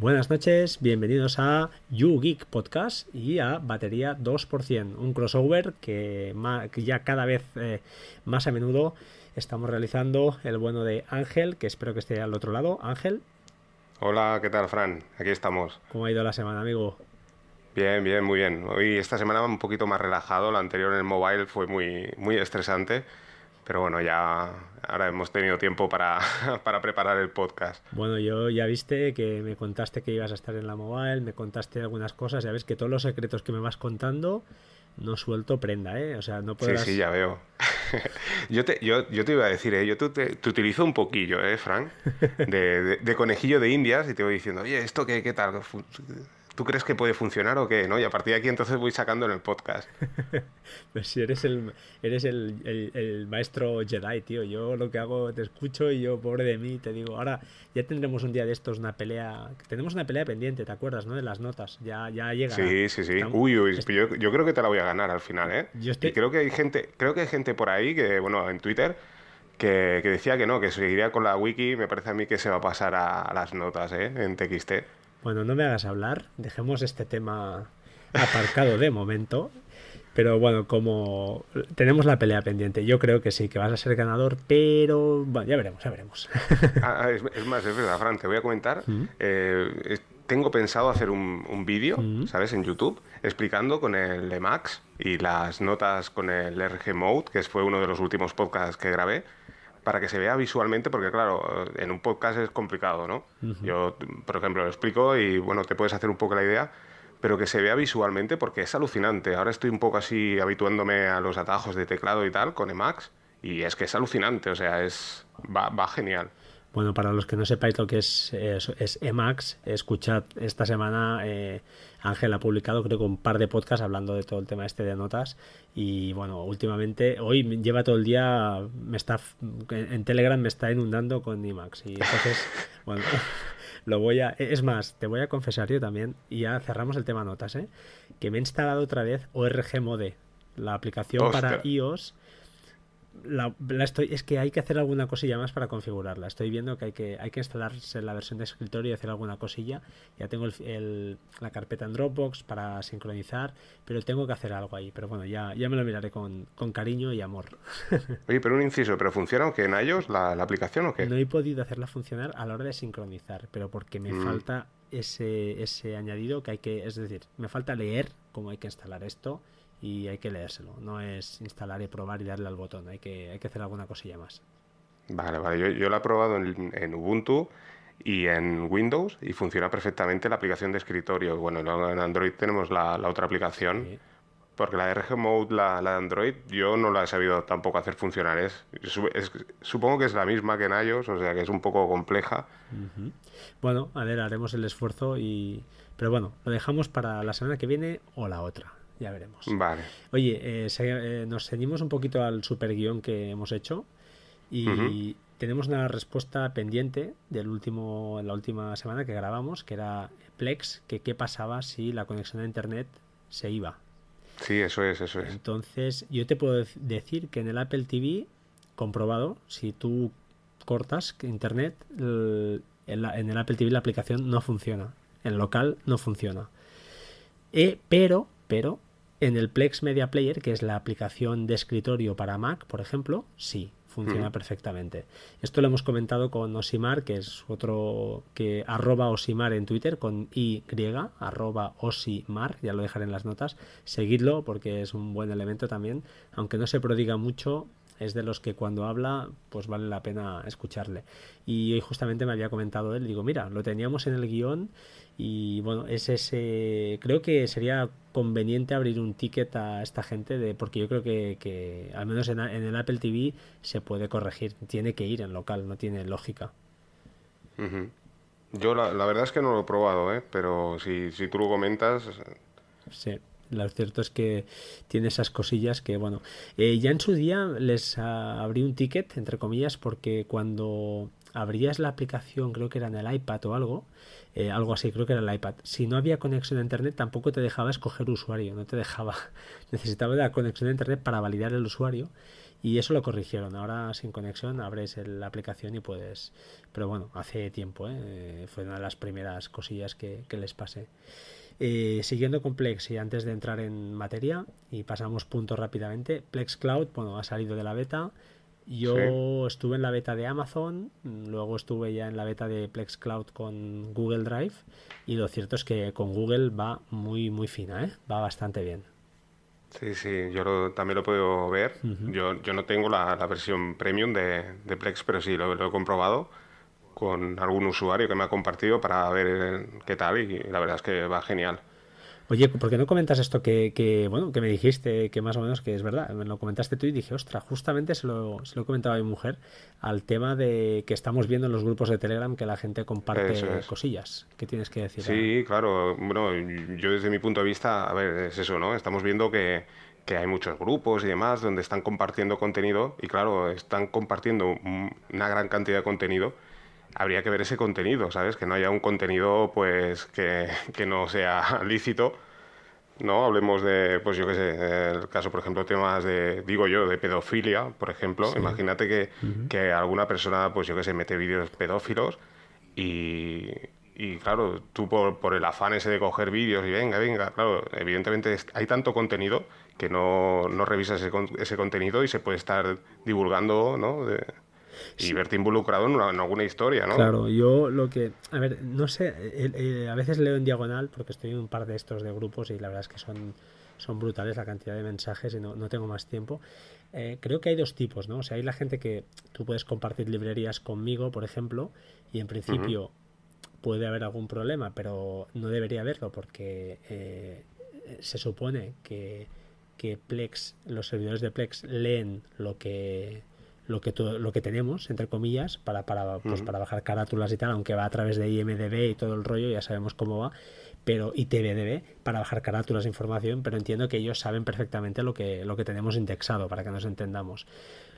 Buenas noches, bienvenidos a YouGeek Podcast y a Batería 2%, un crossover que, ya cada vez eh, más a menudo estamos realizando el bueno de Ángel, que espero que esté al otro lado. Ángel. Hola, ¿qué tal, Fran? Aquí estamos. ¿Cómo ha ido la semana, amigo? Bien, bien, muy bien. Hoy esta semana un poquito más relajado, la anterior en el mobile fue muy, muy estresante pero bueno, ya ahora hemos tenido tiempo para, para, preparar el podcast. Bueno, yo ya viste que me contaste que ibas a estar en la mobile, me contaste algunas cosas, ya ves que todos los secretos que me vas contando no suelto prenda, ¿eh? O sea, no puedo... Sí, sí, ya veo. yo, te, yo, yo, te iba a decir, ¿eh? Yo te, te, utilizo un poquillo, ¿eh, Frank? De, de, conejillo de indias y te voy diciendo, oye, ¿esto qué, qué tal? ¿Tú crees que puede funcionar o qué? ¿no? Y a partir de aquí entonces voy sacando en el podcast. pues si eres el eres el, maestro Jedi, tío. Yo lo que hago, te escucho y yo, pobre de mí, te digo, ahora ya tendremos un día de estos una pelea. Tenemos una pelea pendiente, ¿te acuerdas, no? De las notas. Ya, ya llega. Sí, sí, sí. Uy, uy, yo, yo, creo que te la voy a ganar al final, ¿eh? Yo Y creo que hay gente, creo que hay gente por ahí que, bueno, en Twitter. Que, decía que no, que seguiría con la wiki, me parece a mí que se va a pasar a, a las notas ¿eh? en TXT. Bueno, no me hagas hablar, dejemos este tema aparcado de momento. Pero bueno, como tenemos la pelea pendiente, yo creo que sí, que vas a ser ganador, pero bueno, ya veremos, ya veremos. Ah, ah, es, más, es verdad, Fran, te voy a comentar. Mm. Eh, tengo pensado hacer un, vídeo, mm. ¿sabes? En YouTube, explicando con el Emacs y las notas con el RG Mode, que fue uno de los últimos podcasts que grabé para que se vea visualmente, porque claro, en un podcast es complicado, ¿no? Yo, por ejemplo, lo explico y bueno, te puedes hacer un poco la idea, pero que se vea visualmente porque es alucinante. Ahora estoy un poco así habituándome a los atajos de teclado y tal con Emacs y es que es alucinante, o sea, es va, va genial. Bueno, para los que no sepáis lo que es, es, Emacs, escuchad esta semana eh, Ángel ha publicado creo que un par de podcasts hablando de todo el tema este de notas. Y bueno, últimamente, hoy lleva todo el día, me está en Telegram me está inundando con Emacs y entonces, bueno, lo voy a, es más, te voy a confesar yo también y ya cerramos el tema notas, ¿eh? que me he instalado otra vez ORG Mode, la aplicación para iOS la, estoy, es que hay que hacer alguna cosilla más para configurarla. Estoy viendo que hay que, hay que instalarse la versión de escritorio y hacer alguna cosilla. Ya tengo el, la carpeta en Dropbox para sincronizar, pero tengo que hacer algo ahí. Pero bueno, ya, ya me lo miraré con, cariño y amor. Oye, pero un inciso, ¿pero funciona o qué en iOS la, aplicación o qué? No he podido hacerla funcionar a la hora de sincronizar, pero porque me mm. falta ese, ese añadido que hay que, es decir, me falta leer cómo hay que instalar esto y hay que leérselo. No es instalar y probar y darle al botón, hay que, hay que hacer alguna cosilla más. Vale, vale, yo, yo lo he probado en, Ubuntu y en Windows y funciona perfectamente la aplicación de escritorio. Bueno, en Android tenemos la, otra aplicación. Porque la de RG Mode, la, de Android, yo no la he sabido tampoco hacer funcionar. Es, supongo que es la misma que en iOS, o sea que es un poco compleja. Bueno, a ver, haremos el esfuerzo y... Pero bueno, lo dejamos para la semana que viene o la otra ya veremos. Vale. Oye, eh, eh, nos ceñimos un poquito al super guion que hemos hecho y tenemos una respuesta pendiente del último, la última semana que grabamos, que era Plex, que qué pasaba si la conexión a internet se iba. Sí, eso es, eso es. Entonces, yo te puedo decir que en el Apple TV, comprobado, si tú cortas internet, en, en, el Apple TV la aplicación no funciona. En local no funciona. Eh, pero, pero, en el Plex Media Player, que es la aplicación de escritorio para Mac, por ejemplo, sí, funciona perfectamente. Esto lo hemos comentado con Osimar, que es otro que arroba Osimar en Twitter con Y, arroba Osimar, ya lo dejaré en las notas. Seguidlo porque es un buen elemento también, aunque no se prodiga mucho, es de los que cuando habla pues vale la pena escucharle. Y hoy justamente me había comentado él, digo, mira, lo teníamos en el guion y bueno, es ese, creo que sería conveniente abrir un ticket a esta gente de, porque yo creo que, al menos en, el Apple TV se puede corregir, tiene que ir en local, no tiene lógica. Yo la, verdad es que no lo he probado, ¿eh? pero si, si tú lo comentas... Sí. Lo cierto es que tiene esas cosillas que, bueno, eh, ya en su día les abrí un ticket, entre comillas, porque cuando abrías la aplicación, creo que era en el iPad o algo, eh, algo así, creo que era el iPad. Si no había conexión a internet, tampoco te dejaba escoger usuario, no te dejaba. Necesitaba la conexión a internet para validar el usuario Y eso lo corrigieron. Ahora sin conexión abres la aplicación y puedes... Pero bueno, hace tiempo, ¿eh? fue una de las primeras cosillas que, les pasé. Eh, siguiendo con Plex y antes de entrar en materia y pasamos puntos rápidamente, Plex Cloud, bueno, ha salido de la beta. Yo estuve en la beta de Amazon, luego estuve ya en la beta de Plex Cloud con Google Drive y lo cierto es que con Google va muy muy fina, ¿eh? va bastante bien. Sí, sí, yo también lo puedo ver. yo, yo no tengo la, versión premium de, Plex, pero sí lo, he comprobado con algún usuario que me ha compartido para ver qué tal y la verdad es que va genial. Oye, ¿por qué no comentas esto que, bueno, que me dijiste, que más o menos que es verdad? Me lo comentaste tú y dije, ostras, justamente se lo, se lo he comentado a mi mujer al tema de que estamos viendo en los grupos de Telegram que la gente comparte cosillas. ¿Qué tienes que decir? Sí, claro. Bueno, yo desde mi punto de vista, a ver, es eso, ¿no? Estamos viendo que, que hay muchos grupos y demás donde están compartiendo contenido y claro, están compartiendo una gran cantidad de contenido habría que ver ese contenido, ¿sabes? Que no haya un contenido, pues, que, que no sea lícito, ¿no? Hablemos de, pues yo qué sé, el caso, por ejemplo, temas de, digo yo, de pedofilia, por ejemplo. Imagínate que, que, alguna persona, pues yo qué sé, mete vídeos pedófilos y, y claro, tú por, por, el afán ese de coger vídeos y venga, venga, claro, evidentemente hay tanto contenido que no, no revisas ese, ese contenido y se puede estar divulgando, ¿no? De, y verte involucrado en, alguna historia, ¿no? Claro, yo lo que, a ver, no sé, a veces leo en diagonal porque estoy en un par de estos de grupos y la verdad es que son, son brutales la cantidad de mensajes y no, no tengo más tiempo. Eh, creo que hay dos tipos, ¿no? O sea, hay la gente que tú puedes compartir librerías conmigo, por ejemplo, y en principio puede haber algún problema, pero no debería haberlo porque eh, se supone que, que Plex, los servidores de Plex leen lo que lo que, lo que tenemos, entre comillas, para, para, pues, para bajar carátulas y tal, aunque va a través de IMDB y todo el rollo, ya sabemos cómo va, pero y TBDB para bajar carátulas de información, pero entiendo que ellos saben perfectamente lo que, lo que tenemos indexado, para que nos entendamos.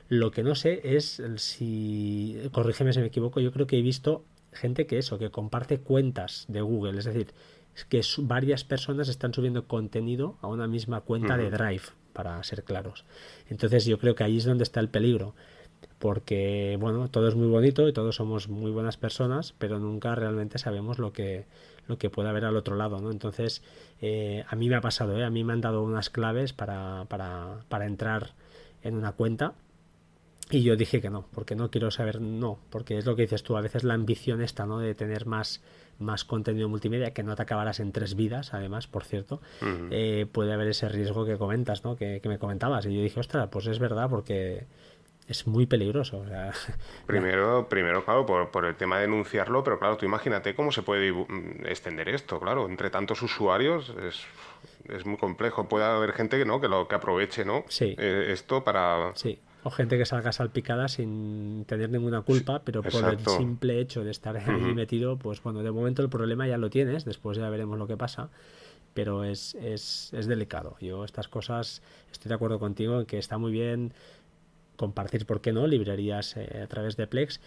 Lo que no sé es si, corrígeme si me equivoco, yo creo que he visto gente que eso, que comparte cuentas de Google, es decir, que varias personas están subiendo contenido a una misma cuenta de Drive, para ser claros. Entonces yo creo que ahí es donde está el peligro porque bueno, todo es muy bonito y todos somos muy buenas personas, pero nunca realmente sabemos lo que, lo que puede haber al otro lado, ¿no? Entonces, eh, a mí me ha pasado, ¿eh? A mí me han dado unas claves para, para, para entrar en una cuenta y yo dije que no, porque no quiero saber, no, porque es lo que dices tú, a veces la ambición está, ¿no? De tener más, más contenido multimedia, que no te acabarás en tres vidas, además, por cierto, eh, puede haber ese riesgo que comentas, ¿no? Que, que, me comentabas. Y yo dije, ostras, pues es verdad, porque es muy peligroso. primero, primero, claro, por, el tema de denunciarlo, pero claro, tú imagínate cómo se puede mm, extender esto, claro, entre tantos usuarios es, es muy complejo. Puede haber gente que no, que lo que aproveche, ¿no? Sí. Eh, esto para. Sí. O gente que salga salpicada sin tener ninguna culpa, pero por el simple hecho de estar ahí metido, pues bueno, de momento el problema ya lo tienes, después ya veremos lo que pasa pero es, es, es delicado. Yo estas cosas estoy de acuerdo contigo en que está muy bien compartir, ¿por qué no?, librerías eh, a través de Plex,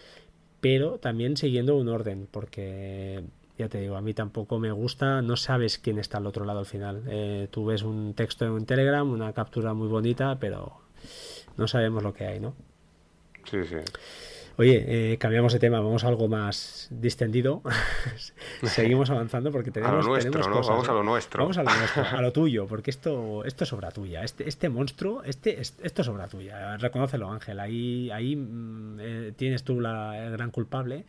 pero también siguiendo un orden, porque ya te digo, a mí tampoco me gusta, no sabes quién está al otro lado al final. Eh, tú ves un texto en un Telegram, una captura muy bonita, pero no sabemos lo que hay, ¿no? Sí, sí. Oye, eh, cambiamos de tema, vamos a algo más distendido. Seguimos avanzando porque tenemos. A lo nuestro, ¿no? vamos a lo nuestro. Vamos a lo nuestro, a lo tuyo, porque esto, esto es obra tuya. Este, este monstruo, este, esto es obra tuya. Reconócelo, Ángel. Ahí, ahí mm, eh, tienes tú la, el gran culpable.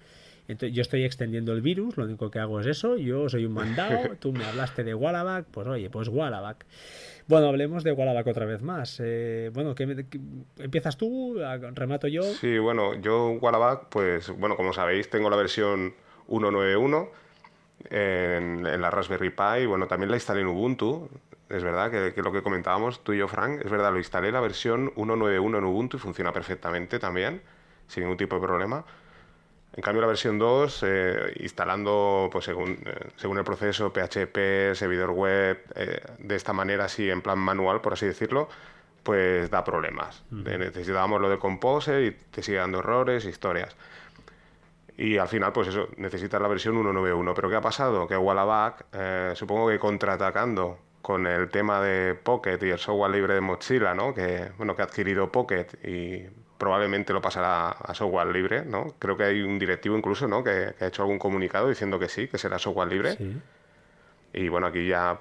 Entonces, yo estoy extendiendo el virus, lo único que hago es eso. Yo soy un mandado. Tú me hablaste de Wallaback, pues oye, pues Wallaback. Bueno, hablemos de Wallaback otra vez más. Eh, bueno, ¿qué, empiezas tú? ¿Remato yo? Sí, bueno, yo Wallaback, pues bueno, como sabéis, tengo la versión 191 en, en la Raspberry Pi. Bueno, también la instalé en Ubuntu. Es verdad que, que, lo que comentábamos tú y yo, Frank, es verdad, lo instalé la versión 191 en Ubuntu y funciona perfectamente también, sin ningún tipo de problema. En cambio, la versión 2, eh, instalando pues, según, eh, según el proceso PHP, servidor web, eh, de esta manera, así en plan manual, por así decirlo, pues da problemas. necesitábamos lo de Composer y te sigue dando errores, historias. Y al final, pues eso, necesitas la versión 191. Pero ¿qué ha pasado? Que Wallaback, supongo que contraatacando con el tema de Pocket y el software libre de Mozilla, ¿no? Que, bueno, que ha adquirido Pocket y probablemente lo pasará a software libre, ¿no? Creo que hay un directivo incluso, ¿no? Que, ha hecho algún comunicado diciendo que sí, que será software libre. Y bueno, aquí ya,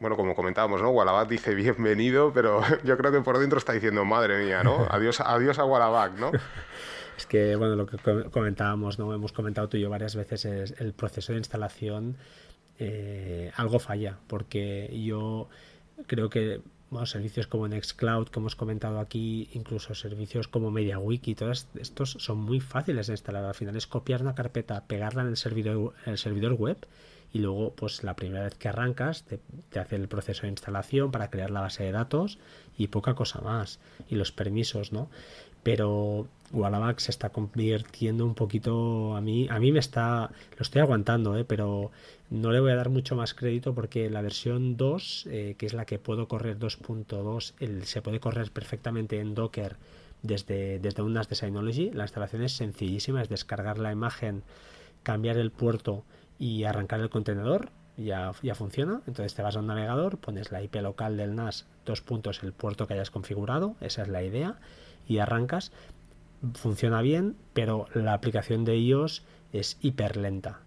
bueno, como comentábamos, ¿no? Wallaback dice bienvenido, pero yo creo que por dentro está diciendo, madre mía, ¿no? Adiós, adiós a Wallaback, ¿no? Es que, bueno, lo que comentábamos, ¿no? Hemos comentado tú y yo varias veces, es el proceso de instalación, eh, algo falla, porque yo creo que bueno, servicios como Nextcloud, que hemos comentado aquí, incluso servicios como MediaWiki, todos estos son muy fáciles de instalar. Al final es copiar una carpeta, pegarla en el servidor, el servidor web y luego, pues la primera vez que arrancas, te, te, hace el proceso de instalación para crear la base de datos y poca cosa más. Y los permisos, ¿no? Pero Wallaback se está convirtiendo un poquito a mí a mí me está lo estoy aguantando ¿eh? pero no le voy a dar mucho más crédito porque la versión 2 eh, que es la que puedo correr 2.2 se puede correr perfectamente en Docker desde desde un NAS de Synology. La instalación es sencillísima es descargar la imagen cambiar el puerto y arrancar el contenedor. Ya, ya funciona. Entonces te vas a un navegador, pones la IP local del NAS, dos puntos, el puerto que hayas configurado, esa es la idea, y arrancas. Funciona bien, pero la aplicación de iOS es hiper lenta.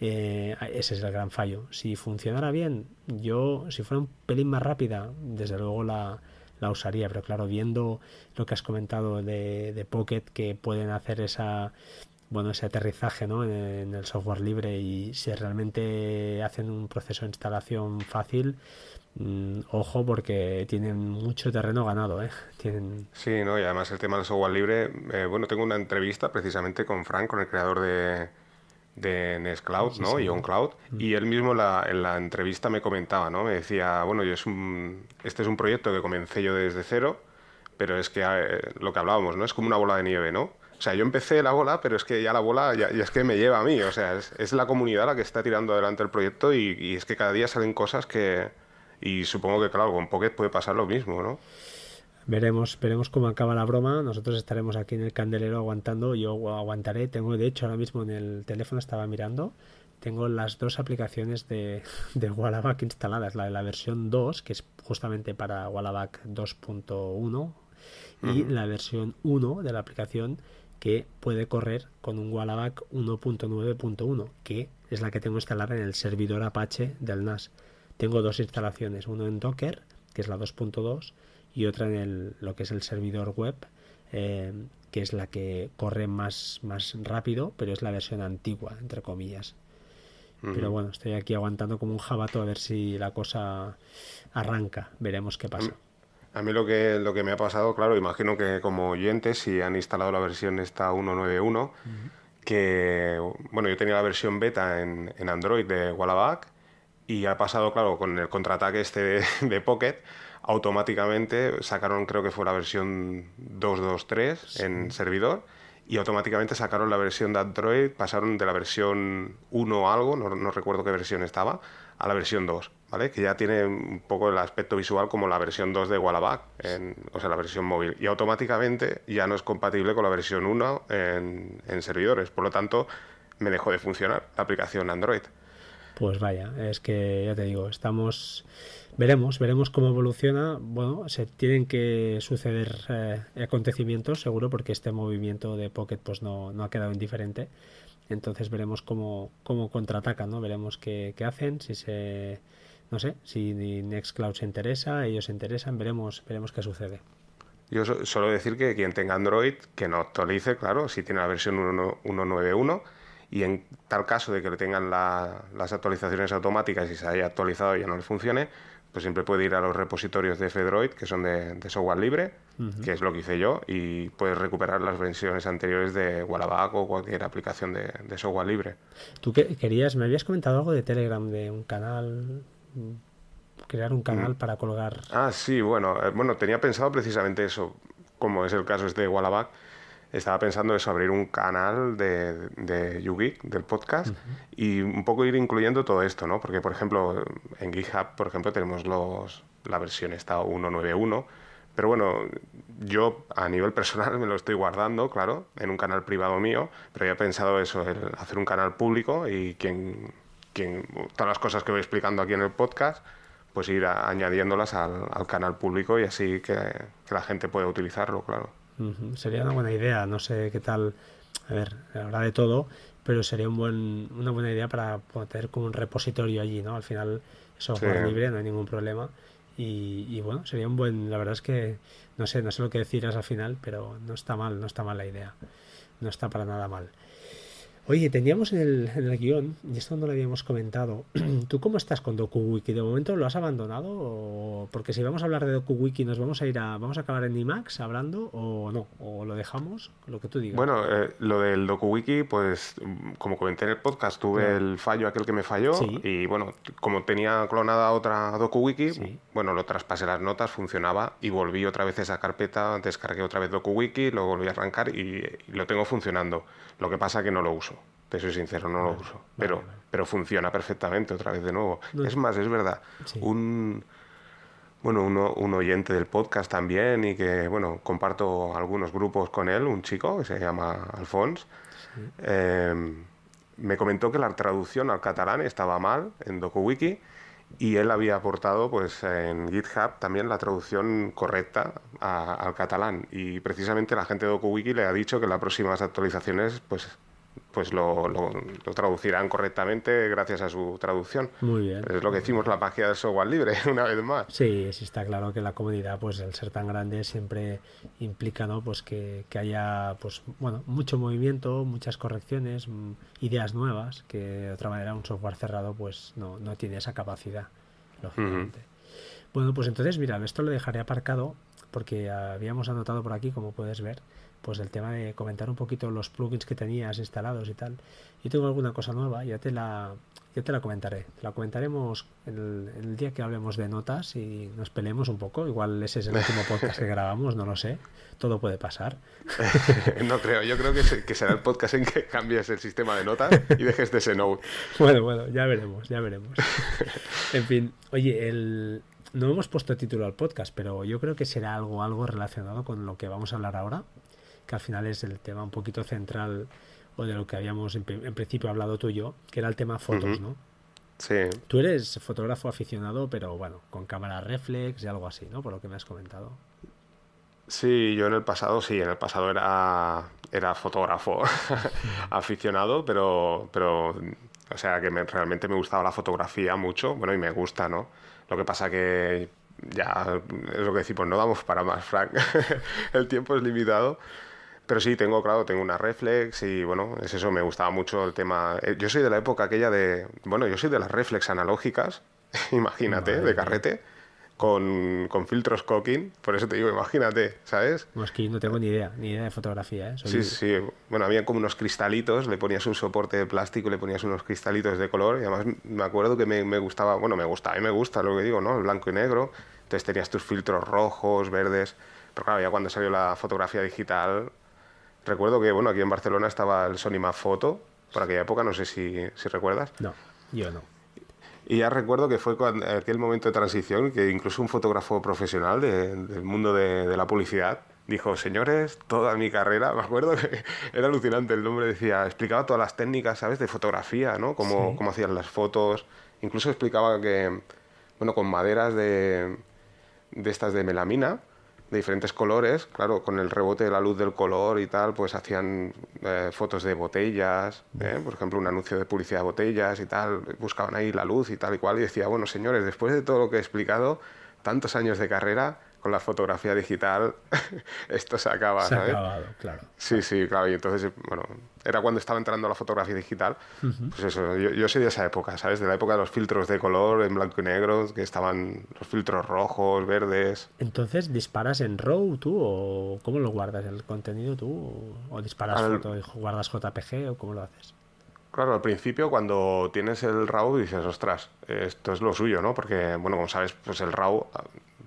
Eh, ese es el gran fallo. Si funcionara bien, yo, si fuera un pelín más rápida, desde luego la, la usaría, pero claro, viendo lo que has comentado de, de Pocket, que pueden hacer esa bueno ese aterrizaje ¿no? en, el software libre y si realmente hacen un proceso de instalación fácil Mm, ojo porque tienen mucho terreno ganado, ¿eh? Tienen... Sí, ¿no? y además el tema del software libre, eh, bueno, tengo una entrevista precisamente con Frank, con el creador de, de Nextcloud, ¿no? Y OnCloud, mm. y él mismo la, en la entrevista me comentaba, ¿no? Me decía, bueno, yo es un, este es un proyecto que comencé yo desde cero, pero es que eh, lo que hablábamos, ¿no? Es como una bola de nieve, ¿no? O sea, yo empecé la bola, pero es que ya la bola ya, es que me lleva a mí. O sea, es, la comunidad la que está tirando adelante el proyecto y es que cada día salen cosas que, y supongo que, claro, con Pocket puede pasar lo mismo, ¿no? Veremos, veremos cómo acaba la broma. Nosotros estaremos aquí en el candelero aguantando. Yo aguantaré. Tengo, de hecho, ahora mismo en el teléfono estaba mirando. Tengo las dos aplicaciones de, de Wallaback instaladas. La de la versión 2, que es justamente para Wallaback 2.1, y la versión 1 de la aplicación que puede correr con un Wallaback 1.9.1, que es la que tengo instalada en el servidor Apache del NAS. Tengo dos instalaciones, uno en Docker, que es la 2.2, y otra en el, lo que es el servidor web, eh, que es la que corre más, más rápido, pero es la versión antigua, entre comillas. Pero bueno, estoy aquí aguantando como un jabato a ver si la cosa arranca. Veremos qué pasa. A mí lo que, lo que me ha pasado, claro, imagino que como oyentes, si han instalado la versión esta 191, que, bueno, yo tenía la versión beta en, en Android de Wallaback y ha pasado, claro, con el contraataque este de, Pocket, automáticamente sacaron, creo que fue la versión 2.2.3 en servidor, y automáticamente sacaron la versión de Android, pasaron de la versión 1 algo, no, no, recuerdo qué versión estaba, a la versión 2, ¿vale? Que ya tiene un poco el aspecto visual como la versión 2 de Wallaback, o sea, la versión móvil. Y automáticamente ya no es compatible con la versión 1 en, en servidores. Por lo tanto, me dejó de funcionar la aplicación Android. Pues vaya, es que ya te digo, estamos veremos, veremos cómo evoluciona. Bueno, se tienen que suceder eh, acontecimientos, seguro, porque este movimiento de Pocket pues no, no ha quedado indiferente. Entonces veremos cómo, cómo contraatacan, ¿no? Veremos qué, qué, hacen, si se no sé, si Nextcloud se interesa, ellos se interesan, veremos, veremos qué sucede. Yo solo decir que quien tenga Android, que no actualice, claro, si tiene la versión 1.9.1 y en tal caso de que le tengan las actualizaciones automáticas y se haya actualizado y ya no le funcione, pues siempre puede ir a los repositorios de Fedroid, que son de, software libre, que es lo que hice yo, y puedes recuperar las versiones anteriores de Wallaback o cualquier aplicación de, software libre. ¿Tú querías, me habías comentado algo de Telegram, de un canal, crear un canal mm. para colgar? Ah, sí, bueno, eh, bueno, tenía pensado precisamente eso, como es el caso este de Wallaback, estaba pensando eso, abrir un canal de, de YouGeek, del podcast, y un poco ir incluyendo todo esto, ¿no? Porque, por ejemplo, en GitHub, por ejemplo, tenemos los, la versión esta 191, pero bueno, yo a nivel personal me lo estoy guardando, claro, en un canal privado mío, pero he pensado eso, hacer un canal público y quien, quien, todas las cosas que voy explicando aquí en el podcast, pues ir añadiéndolas al, canal público y así que, la gente pueda utilizarlo, claro. Sería una buena idea, no sé qué tal, a ver, habrá de todo, pero sería un buen, una buena idea para tener como un repositorio allí, ¿no? Al final, software libre, no hay ningún problema. Y, bueno, sería un buen, la verdad es que no sé, no sé lo que decirás al final, pero no está mal, no está mal la idea. No está para nada mal. Oye, teníamos en el, en el guion, y esto no lo habíamos comentado, ¿tú cómo estás con DokuWiki? ¿De momento lo has abandonado? O... Porque si vamos a hablar de DokuWiki, ¿nos vamos a ir a, vamos a acabar en IMAX hablando o no? ¿O lo dejamos? Lo que tú digas. Bueno, eh, lo del DokuWiki, pues como comenté en el podcast, tuve el fallo aquel que me falló y bueno, como tenía clonada otra DokuWiki, bueno, lo traspasé las notas, funcionaba y volví otra vez a esa carpeta, descargué otra vez DokuWiki, lo volví a arrancar y lo tengo funcionando. Lo que pasa que no lo uso. Te soy sincero, no lo uso. Pero, pero funciona perfectamente otra vez de nuevo. Es más, es verdad. Un bueno, un oyente del podcast también y que, bueno, comparto algunos grupos con él, un chico que se llama Alfons, em, me comentó que la traducción al catalán estaba mal en DokuWiki y él había aportado pues en GitHub también la traducción correcta al catalán y precisamente la gente de DokuWiki le ha dicho que las próximas actualizaciones pues pues lo, lo, traducirán correctamente gracias a su traducción. Muy bien. Es lo que decimos la magia del software libre, una vez más. Sí, sí está claro que la comunidad, pues al ser tan grande, siempre implica, ¿no? Pues que, haya, pues bueno, mucho movimiento, muchas correcciones, mm, ideas nuevas, que de otra manera un software cerrado, pues no, no tiene esa capacidad, lógicamente. Bueno, pues entonces, mira, esto lo dejaré aparcado porque habíamos anotado por aquí, como puedes ver, pues el tema de comentar un poquito los plugins que tenías instalados y tal. Yo tengo alguna cosa nueva, ya te la, ya te la comentaré. la comentaremos el, el, día que hablemos de notas y nos peleemos un poco. Igual ese es el último podcast que grabamos, no lo sé. Todo puede pasar. no creo, yo creo que, que, será el podcast en que cambies el sistema de notas y dejes de ese note. Bueno, bueno, ya veremos, ya veremos. En fin, oye, el, no hemos puesto título al podcast, pero yo creo que será algo, algo relacionado con lo que vamos a hablar ahora que al final es el tema un poquito central o de lo que habíamos en, principio hablado tú y yo, que era el tema fotos, ¿no? Sí. Tú eres fotógrafo aficionado, pero bueno, con cámara reflex y algo así, ¿no? Por lo que me has comentado. Sí, yo en el pasado sí, en el pasado era, era fotógrafo aficionado, pero, pero, o sea, que realmente me gustaba la fotografía mucho, bueno, y me gusta, ¿no? Lo que pasa que ya es lo que decimos, no vamos para más, Frank. el tiempo es limitado. Pero sí, tengo, claro, tengo una reflex y bueno, es eso, me gustaba mucho el tema. Eh, yo soy de la época aquella de. Bueno, yo soy de las reflex analógicas, imagínate, de carrete, con, con, filtros cooking. Por eso te digo, imagínate, ¿sabes? No, es que no tengo ni idea, ni idea de fotografía, ¿eh? Sí, sí. Bueno, había como unos cristalitos, le ponías un soporte de plástico, le ponías unos cristalitos de color y además me acuerdo que me, me gustaba, bueno, me gusta, a mí me gusta lo que digo, ¿no? El blanco y negro. Entonces tenías tus filtros rojos, verdes. Pero claro, ya cuando salió la fotografía digital, Recuerdo que, bueno, aquí en Barcelona estaba el Sony Photo, por aquella época, no sé si, si recuerdas. No, yo no. Y ya recuerdo que fue cuando, aquel momento de transición que incluso un fotógrafo profesional del mundo de, la publicidad dijo, señores, toda mi carrera, me acuerdo que era alucinante, el nombre decía, explicaba todas las técnicas, ¿sabes?, de fotografía, ¿no? Cómo, cómo hacían las fotos, incluso explicaba que, bueno, con maderas de, de estas de melamina, de diferentes colores, claro, con el rebote de la luz del color y tal, pues hacían eh, fotos de botellas, ¿eh? por ejemplo, un anuncio de publicidad de botellas y tal, buscaban ahí la luz y tal y cual, y decía, bueno, señores, después de todo lo que he explicado, tantos años de carrera, con la fotografía digital esto se acaba, se Ha acabado, claro. Sí, sí, claro. Y entonces, bueno, era cuando estaba entrando la fotografía digital. Pues eso, yo, soy de esa época, ¿sabes? De la época de los filtros de color en blanco y negro, que estaban los filtros rojos, verdes. Entonces, ¿disparas en RAW tú o cómo lo guardas el contenido tú? ¿O disparas foto y guardas JPG o cómo lo haces? Claro, al principio cuando tienes el RAW dices, ostras, esto es lo suyo, ¿no? Porque, bueno, como sabes, pues el RAW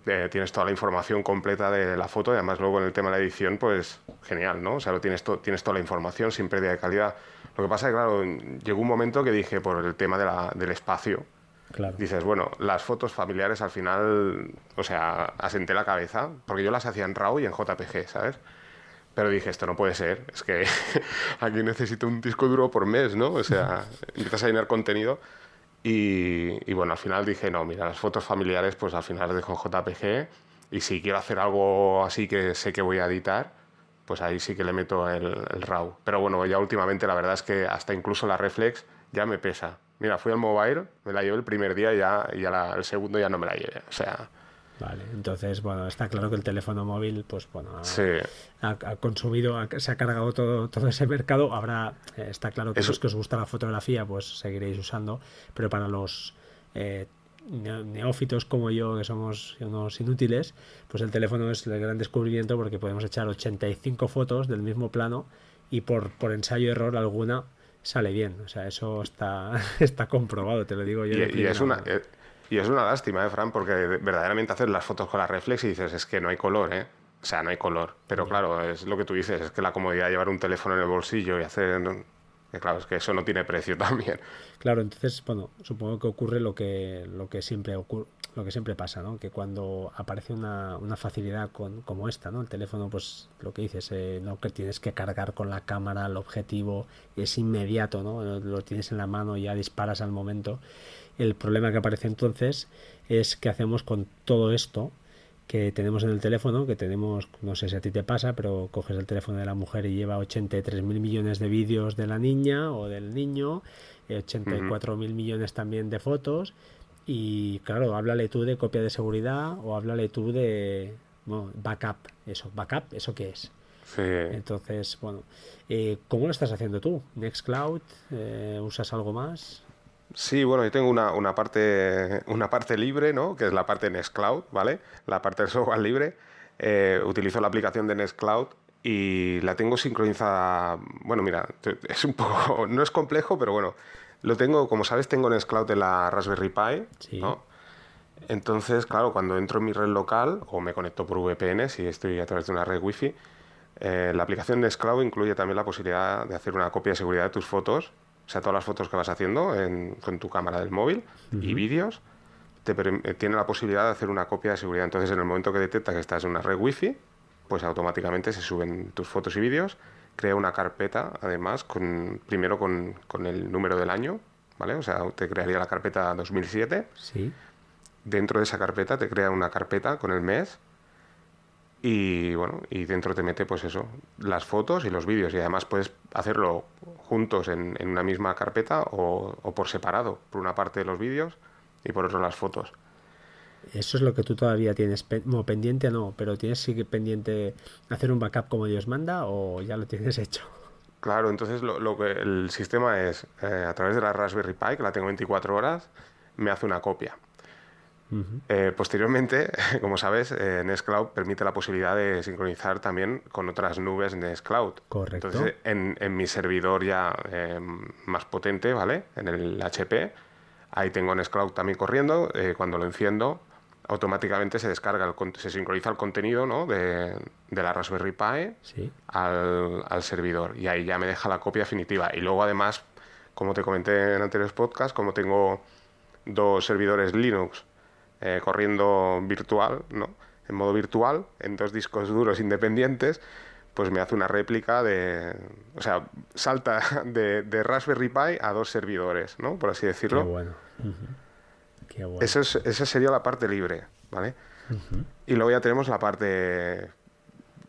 tienes toda la información completa de la foto y además luego en el tema de la edición, pues genial, ¿no? O sea, lo tienes, tienes toda la información sin pérdida de calidad. Lo que pasa es que, claro, llegó un momento que dije, por el tema de la, del espacio, claro. dices, bueno, las fotos familiares al final, o sea, asenté la cabeza, porque yo las hacía en RAW y en JPG, ¿sabes? Pero dije, esto no puede ser, es que aquí necesito un disco duro por mes, ¿no? O sea, empiezas a llenar contenido Y, bueno, al final dije, no, mira, las fotos familiares pues al final las dejo en JPG y si quiero hacer algo así que sé que voy a editar, pues ahí sí que le meto el, el RAW. Pero bueno, ya últimamente la verdad es que hasta incluso la reflex ya me pesa. Mira, fui al mobile, me la llevé el primer día y ya, y ya el segundo ya no me la llevé. O sea, Vale, entonces, bueno, está claro que el teléfono móvil, pues bueno, ha, consumido, se ha cargado todo, todo ese mercado. Habrá, eh, está claro que los que os gusta la fotografía, pues seguiréis usando, pero para los eh, neófitos como yo, que somos unos inútiles, pues el teléfono es el gran descubrimiento porque podemos echar 85 fotos del mismo plano y por, por ensayo-error alguna sale bien. O sea, eso está, está comprobado, te lo digo yo. Y, es una... Y es una lástima, ¿eh, Fran? Porque verdaderamente haces las fotos con la reflex y dices, es que no hay color, ¿eh? O sea, no hay color. Pero claro, es lo que tú dices, es que la comodidad de llevar un teléfono en el bolsillo y hacer... Claro, es que eso no tiene precio también. Claro, entonces, bueno, supongo que ocurre lo que, lo que siempre ocurre, lo que siempre pasa, ¿no? Que cuando aparece una, una facilidad con, como esta, ¿no? El teléfono, pues lo que dices, eh, no que tienes que cargar con la cámara, el objetivo es inmediato, ¿no? Lo tienes en la mano y ya disparas al momento. El problema que aparece entonces es qué hacemos con todo esto que tenemos en el teléfono, que tenemos, no sé si a ti te pasa, pero coges el teléfono de la mujer y lleva 83 mil millones de vídeos de la niña o del niño, 84 mil millones también de fotos, y claro, háblale tú de copia de seguridad o háblale tú de backup, eso, backup, ¿eso qué es? Sí. Entonces, bueno, eh, ¿cómo lo estás haciendo tú? ¿Nextcloud? Eh, ¿Usas algo más? Sí, bueno, yo tengo una, una, parte, una parte libre, ¿no? Que es la parte Nextcloud, ¿vale? La parte del software libre. Eh, utilizo la aplicación de Nextcloud y la tengo sincronizada. Bueno, mira, es un poco. No es complejo, pero bueno. Lo tengo, como sabes, tengo Nextcloud en la Raspberry Pi, ¿no? Entonces, claro, cuando entro en mi red local o me conecto por VPN, si estoy a través de una red Wi-Fi, eh, la aplicación Nextcloud incluye también la posibilidad de hacer una copia de seguridad de tus fotos o sea, todas las fotos que vas haciendo con tu cámara del móvil y vídeos, te eh, tiene la posibilidad de hacer una copia de seguridad. Entonces, en el momento que detecta que estás en una red wifi, pues automáticamente se suben tus fotos y vídeos, crea una carpeta, además, con primero con, con, el número del año, ¿vale? O sea, te crearía la carpeta 2007. Sí. Dentro de esa carpeta te crea una carpeta con el mes y bueno, y dentro te mete pues eso, las fotos y los vídeos. Y además puedes hacerlo juntos en, una misma carpeta o, por separado. Por una parte los vídeos y por otro las fotos. Eso es lo que tú todavía tienes pendiente, no, pero tienes sigue pendiente hacer un backup como Dios manda o ya lo tienes hecho. Claro, entonces lo, que el sistema es eh, a través de la Raspberry Pi, que la tengo 24 horas, me hace una copia. Eh, posteriormente, como sabes, eh, Nextcloud permite la posibilidad de sincronizar también con otras nubes Nextcloud. Correcto. Entonces, en, mi servidor ya eh, más potente, ¿vale? En el HP, ahí tengo Nextcloud también corriendo. cuando lo enciendo, automáticamente se descarga, se sincroniza el contenido ¿no? de, la Raspberry Pi al, al servidor. Y ahí ya me deja la copia definitiva. Y luego, además, como te comenté en anteriores podcasts, como tengo dos servidores Linux eh, corriendo virtual, ¿no? En modo virtual, en dos discos duros independientes, pues me hace una réplica de. O sea, salta de, Raspberry Pi a dos servidores, ¿no? Por así decirlo. Qué bueno. Qué bueno. Eso es, esa sería la parte libre, ¿vale? Y luego ya tenemos la parte,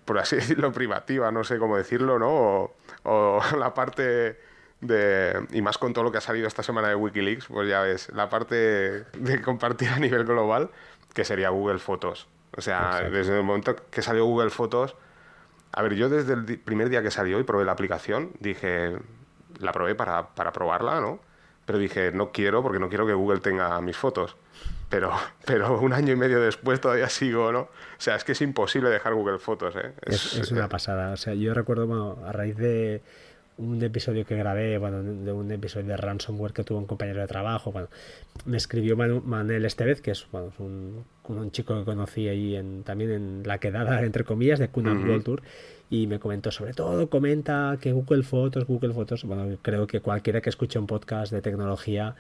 por así decirlo, privativa, no sé cómo decirlo, ¿no? o la parte de, y más con todo lo que ha salido esta semana de Wikileaks, pues ya ves, la parte de compartir a nivel global, que sería Google Fotos. O sea, desde el momento que salió Google Fotos, a ver, yo desde el primer día que salió y probé la aplicación, dije, la probé para, para probarla, ¿no? Pero dije, no quiero porque no quiero que Google tenga mis fotos. Pero, pero un año y medio después todavía sigo, ¿no? O sea, es que es imposible dejar Google Fotos, ¿eh? Es, es una pasada. O sea, yo recuerdo, bueno, a raíz de un episodio que grabé, bueno, de un episodio de ransomware que tuvo un compañero de trabajo, bueno, me escribió Manel Estevez, que es, bueno, un, un, chico que conocí ahí en, también en la quedada, entre comillas, de Kunan World Tour, y me comentó sobre todo, comenta que Google Fotos, Google Fotos, bueno, creo que cualquiera que escuche un podcast de tecnología,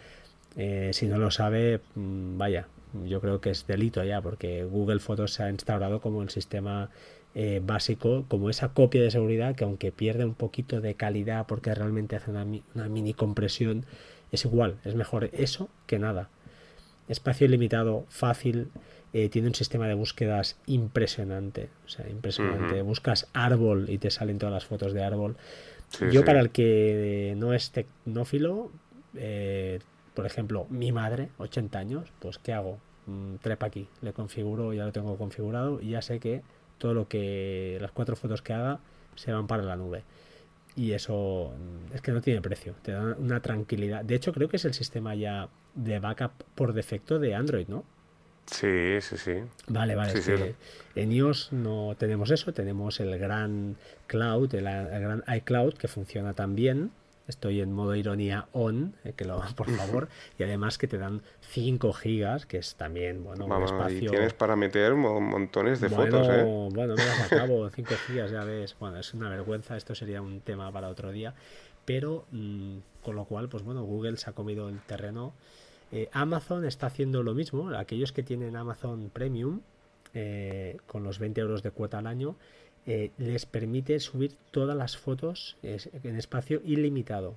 eh, si no lo sabe, mm, vaya, yo creo que es delito ya, porque Google Fotos se ha instaurado como el sistema eh, básico como esa copia de seguridad que aunque pierde un poquito de calidad porque realmente hace una, mini compresión Es igual, es mejor eso que nada. Espacio ilimitado, fácil, eh, tiene un sistema de búsquedas impresionante. O sea, impresionante. Buscas árbol y te salen todas las fotos de árbol. Yo, para el que no es tecnófilo, eh, por ejemplo, mi madre, 80 años, pues ¿qué hago? Mm, trepa aquí, le configuro, ya lo tengo configurado y ya sé que todo lo que las cuatro fotos que haga se van para la nube. Y eso mm, es que no tiene precio, te da una tranquilidad. De hecho, creo que es el sistema ya de backup por defecto de Android, ¿no? Sí, sí, sí. Vale, vale. En iOS no tenemos eso, tenemos el gran cloud, el, gran iCloud que funciona también. Estoy en modo ironía on, eh, que lo por favor, y además que te dan 5 gigas, que es también, bueno, un espacio. Y tienes para meter montones de fotos, ¿eh? Bueno, me las acabo, 5 gigas, ya ves. Bueno, es una vergüenza, esto sería un tema para otro día. Pero, mm, con lo cual, pues bueno, Google se ha comido el terreno eh, Amazon está haciendo lo mismo. Aquellos que tienen Amazon Premium, eh, con los 20 euros de cuota al año, eh, les permite subir todas las fotos en espacio ilimitado.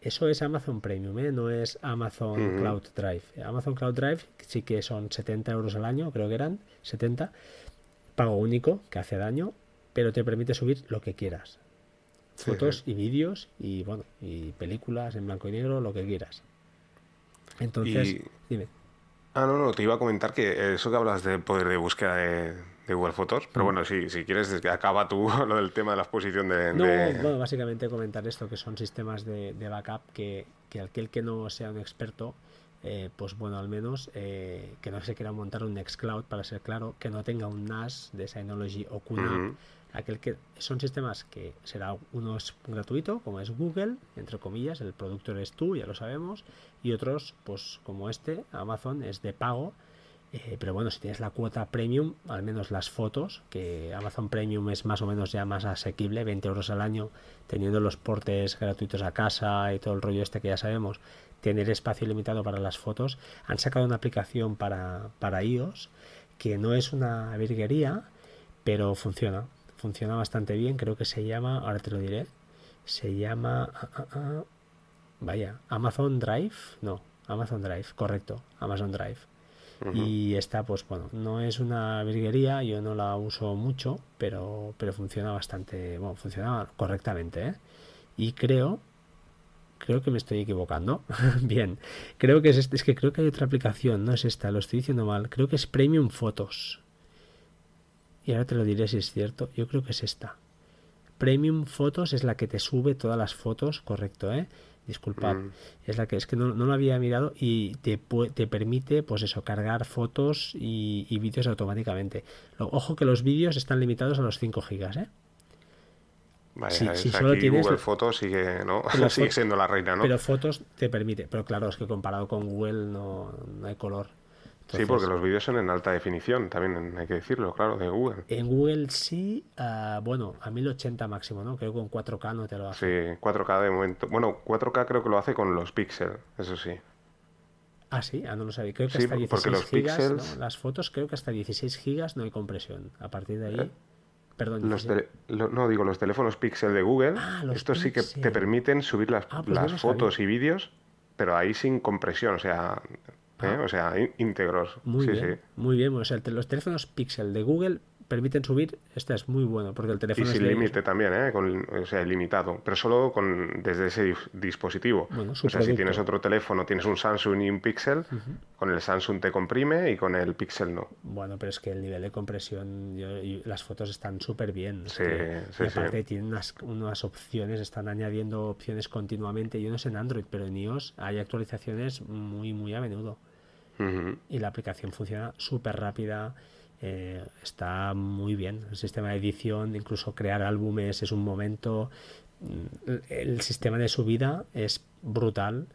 Eso es Amazon Premium, no es Amazon Cloud Drive. Amazon Cloud Drive sí que son 70 euros al año, creo que eran 70, pago único, que hace daño, pero te permite subir lo que quieras. Fotos y vídeos y bueno, y películas en blanco y negro, lo que quieras. Entonces, dime. Ah, no, no, te iba a comentar que eso que hablas de poder de búsqueda de, Google Fotos, pero bueno, sí, si quieres, acaba tú lo del tema de la exposición de... No, bueno, básicamente comentar esto, que son sistemas de, backup que, que aquel que no sea un experto, eh, pues bueno, al menos eh, que no se quiera montar un Nextcloud, para ser claro, que no tenga un NAS de Synology o QNAP, aquel que son sistemas que será uno es gratuito, como es Google, entre comillas, el productor eres tú, ya lo sabemos, y otros, pues como este, Amazon, es de pago. Eh, pero bueno, si tienes la cuota premium, al menos las fotos, que Amazon Premium es más o menos ya más asequible, 20 euros al año, teniendo los portes gratuitos a casa y todo el rollo este que ya sabemos, tener espacio limitado para las fotos. Han sacado una aplicación para, para iOS que no es una virguería, pero funciona funciona bastante bien, creo que se llama, ahora te lo diré, se llama, ah, ah, ah, vaya, Amazon Drive, no, Amazon Drive, correcto, Amazon Drive. Y esta, pues bueno, no es una virguería, yo no la uso mucho, pero, pero funciona bastante, bueno, funciona correctamente, ¿eh? Y creo, creo que me estoy equivocando. Bien, creo que es, este, es que creo que hay otra aplicación, no es esta, lo estoy diciendo mal, creo que es Premium Photos y ahora te lo diré si es cierto, yo creo que es esta. Premium Fotos es la que te sube todas las fotos, correcto, ¿eh? Disculpad, mm. es la que es que no, lo había mirado y te, te permite, pues eso, cargar fotos y, vídeos automáticamente. ojo que los vídeos están limitados a los 5 gigas, ¿eh? Vale, si, solo tienes Google Fotos sigue, ¿no? sigue siendo la reina, ¿no? Pero fotos te permite, pero claro, es que comparado con Google no, no hay color sí, porque los vídeos son en alta definición, también hay que decirlo, claro, de Google. En Google sí, uh, bueno, a 1080 máximo, ¿no? Creo que con 4K no te lo hace. Sí, 4K de momento. Bueno, 4K creo que lo hace con los píxeles, eso sí. Ah, sí, ah, no lo sabía. Creo que hasta 16 porque los gigas, las fotos creo que hasta 16 gigas no hay compresión. A partir de ahí... Eh, perdón. Los no, digo, los teléfonos Pixel de Google, ah, estos sí que te permiten subir las, ah, pues las fotos y vídeos, pero ahí sin compresión, o sea, ¿eh? Ah. O sea, íntegros. Muy bien, muy bien. O sea, los teléfonos Pixel de Google permiten subir, este es muy bueno, porque el teléfono y sin límite también, ¿eh? o sea, ilimitado, pero solo con desde ese dispositivo. o sea, si tienes otro teléfono, tienes un Samsung y un Pixel, con el Samsung te comprime y con el Pixel no. Bueno, pero es que el nivel de compresión y las fotos están súper bien. Sí, sí, y aparte tienen unas, unas opciones, están añadiendo opciones continuamente. Yo no sé en Android, pero en iOS hay actualizaciones muy, muy a menudo y la aplicación funciona súper rápida. Eh, está muy bien. El sistema de edición, incluso crear álbumes es un momento. Mm, el sistema de subida es brutal.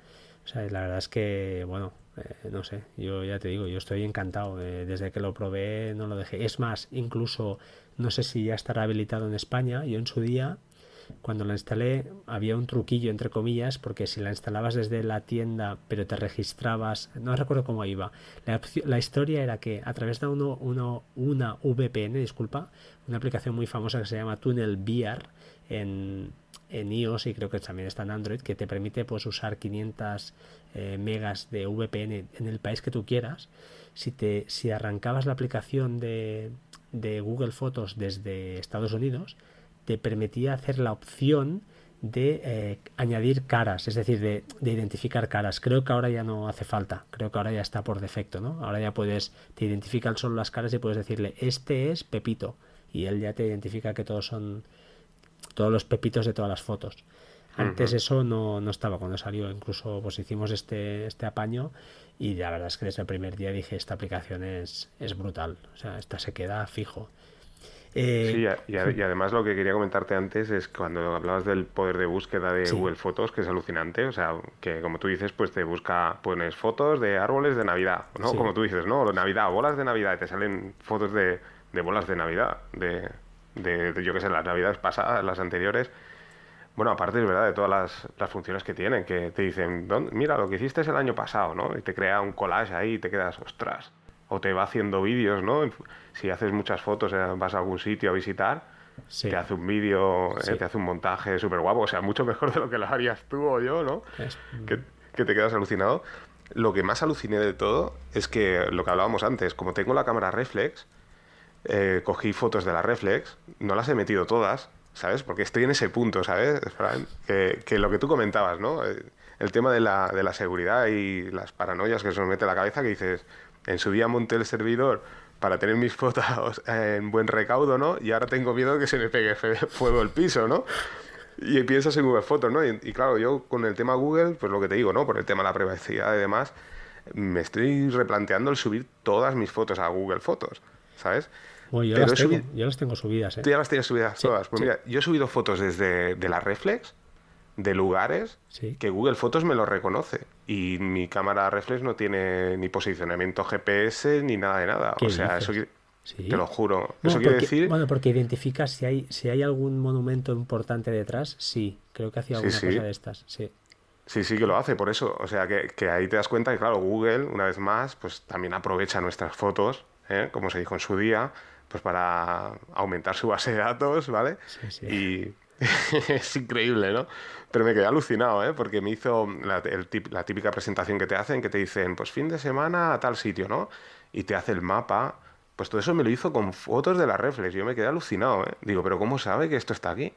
O sea, la verdad es que, bueno, eh, no sé, yo ya te digo, yo estoy encantado. Eh, desde que lo probé no lo dejé. Es más, incluso, no sé si ya estará habilitado en España. Yo en su día cuando la instalé había un truquillo entre comillas porque si la instalabas desde la tienda pero te registrabas no recuerdo cómo iba la, historia era que a través de uno, uno, una VPN disculpa una aplicación muy famosa que se llama Tunnel VR en, en iOS y creo que también está en Android, que te permite pues usar 500 eh, megas de VPN en el país que tú quieras. Si, te, si arrancabas la aplicación de, de Google Fotos desde Estados Unidos, te permitía hacer la opción de eh, añadir caras, es decir, de, de, identificar caras. Creo que ahora ya no hace falta, creo que ahora ya está por defecto, ¿no? Ahora ya puedes, te identifican solo las caras y puedes decirle, este es Pepito, y él ya te identifica que todos son todos los pepitos de todas las fotos. Antes eso no, no, estaba cuando salió, incluso pues hicimos este, este apaño y la verdad es que desde el primer día dije esta aplicación es, es brutal, o sea, esta se queda fijo. Eh, sí, y, además lo que quería comentarte antes es cuando hablabas del poder de búsqueda de Google Fotos, que es alucinante, o sea, que como tú dices, pues te busca, pones fotos de árboles de Navidad, ¿no? Como tú dices, ¿no? Navidad, bolas de Navidad, y te salen fotos de, de bolas de Navidad, de, de, yo qué sé, las navidades pasadas, las anteriores. Bueno, aparte es verdad de todas las, las funciones que tienen, que te dicen, mira, lo que hiciste es el año pasado, ¿no? Y te crea un collage ahí y te quedas, ostras. O te va haciendo vídeos, ¿no? Si haces muchas fotos, eh, vas a algún sitio a visitar, te hace un vídeo, eh, te hace un montaje súper guapo, o sea, mucho mejor de lo que lo harías tú o yo, ¿no? Que, que te quedas alucinado. Lo que más aluciné de todo es que lo que hablábamos antes, como tengo la cámara reflex, eh, cogí fotos de la reflex, no las he metido todas, ¿sabes? Porque estoy en ese punto, ¿sabes, Que, lo que tú comentabas, ¿no? El tema de la, de la seguridad y las paranoias que se nos mete la cabeza, que dices, en su día monté el servidor para tener mis fotos en buen recaudo, ¿no? Y ahora tengo miedo de que se me pegue fuego el piso, ¿no? Y piensas en Google Fotos, ¿no? Y, y, claro, yo con el tema Google, pues lo que te digo, ¿no? Por el tema de la privacidad y demás, me estoy replanteando el subir todas mis fotos a Google Fotos, ¿sabes? yo, las tengo, yo, las tengo, subidas. ¿eh? Tú ya las tienes subidas todas. Pues mira, yo he subido fotos desde de la Reflex, de lugares que Google Fotos me lo reconoce. Y mi cámara Reflex no tiene ni posicionamiento GPS ni nada de nada. O sea, eso te lo juro. eso quiere decir. Bueno, porque identificas si hay, si hay algún monumento importante detrás, sí. Creo que hacía alguna cosa de estas, sí. Sí, sí que lo hace, por eso. O sea, que, que, ahí te das cuenta que, claro, Google, una vez más, pues también aprovecha nuestras fotos, ¿eh? como se dijo en su día, pues para aumentar su base de datos, ¿vale? Sí, sí. Y es increíble, ¿no? Pero me quedé alucinado, ¿eh? Porque me hizo la, la, típica presentación que te hacen, que te dicen, pues fin de semana a tal sitio, ¿no? Y te hace el mapa. Pues todo eso me lo hizo con fotos de la Reflex. Yo me quedé alucinado, ¿eh? Digo, pero ¿cómo sabe que esto está aquí?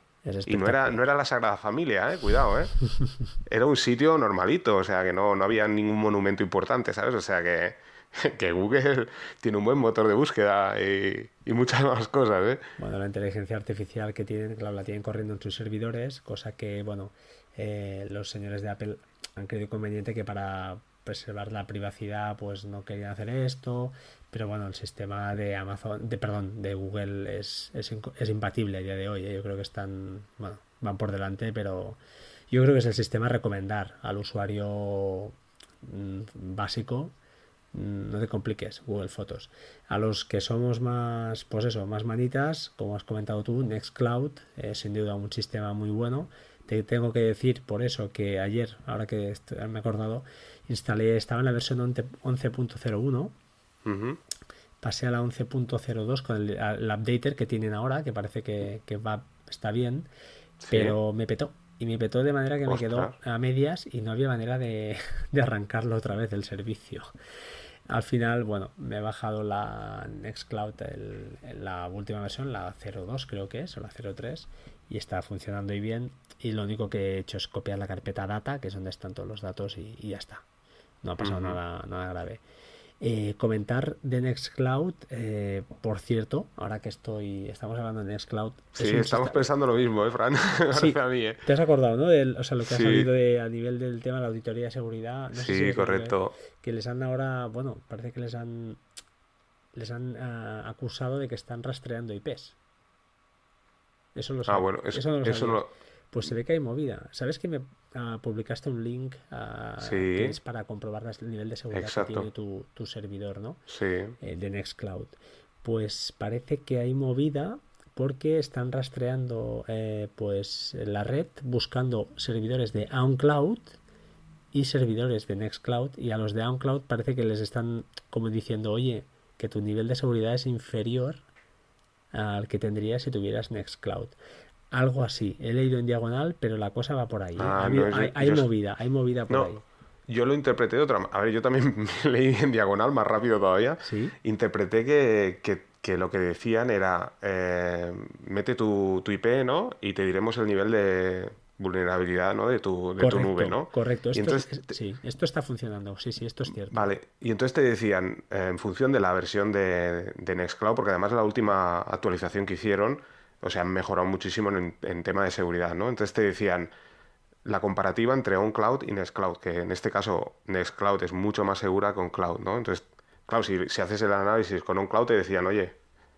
Y no era, no era la Sagrada Familia, ¿eh? Cuidado, ¿eh? Era un sitio normalito, o sea, que no, no había ningún monumento importante, ¿sabes? O sea, que que Google tiene un buen motor de búsqueda y, muchas más cosas. ¿eh? Bueno, la inteligencia artificial que tienen, claro, la tienen corriendo en sus servidores, cosa que, bueno, eh, los señores de Apple han creído conveniente que para preservar la privacidad, pues no querían hacer esto, pero bueno, el sistema de Amazon, de perdón, de Google es, es, es impatible a día de hoy. ¿eh? Yo creo que están, bueno, van por delante, pero yo creo que es el sistema a recomendar al usuario mm, básico no te compliques Google Fotos. A los que somos más, pues eso, más manitas, como has comentado tú, Nextcloud es sin duda un sistema muy bueno. Te tengo que decir por eso que ayer, ahora que me he acordado, instalé, estaba en la versión 11.01. Pasé a la 11.02 con el, updater que tienen ahora, que parece que, va, está bien, pero me petó. Y me petó de manera que me quedó a medias y no había manera de, de arrancarlo otra vez el servicio. Al final, bueno, me he bajado la Nextcloud, el, la última versión, la 02 creo que es, o la 03, y está funcionando y bien. Y lo único que he hecho es copiar la carpeta data, que es donde están todos los datos, y, ya está. No ha pasado nada, nada grave. Eh, comentar de Nextcloud, eh, por cierto, ahora que estoy, estamos hablando de Nextcloud. Sí, estamos pensando lo mismo, ¿eh, Fran? sí, a mí, ¿eh? Te has acordado, ¿no? o sea, lo que ha salido de, a nivel del tema de la auditoría de seguridad. sí, correcto. Que, les han ahora, bueno, parece que les han, les han ah, acusado de que están rastreando IPs. Eso lo Ah, bueno, eso, no lo, eso Pues se ve que hay movida. ¿Sabes que me Ah, publicaste un link uh, que es para comprobar el nivel de seguridad que tiene tu, tu, servidor, ¿no? Sí. Eh, de Nextcloud. Pues parece que hay movida porque están rastreando eh, pues la red buscando servidores de OnCloud y servidores de Nextcloud y a los de OnCloud parece que les están como diciendo oye que tu nivel de seguridad es inferior al que tendrías si tuvieras Nextcloud Algo así. He leído en diagonal, pero la cosa va por ahí. ¿eh? Ah, hay, no, hay- yo- hay yo- movida, hay movida por No, ahí. yo lo interpreté de otra manera. A ver, yo también leí en diagonal, más rápido todavía. Sí. Interpreté que, que- que lo que decían era, eh, mete tu, tu IP, ¿no? Y te diremos el nivel de vulnerabilidad, ¿no? De tu, de tu nube, ¿no? correcto. Y Esto, entonces es- sí, esto está funcionando. Sí, sí, esto es cierto. Vale, y entonces te decían, eh, en función de la versión de, de Nextcloud, porque además la última actualización que hicieron, o sea, han mejorado muchísimo en, en tema de seguridad, ¿no? Entonces te decían la comparativa entre OnCloud y Nextcloud, que en este caso Nextcloud es mucho más segura que OnCloud, ¿no? Entonces, claro, si, si haces el análisis con OnCloud te decían, oye,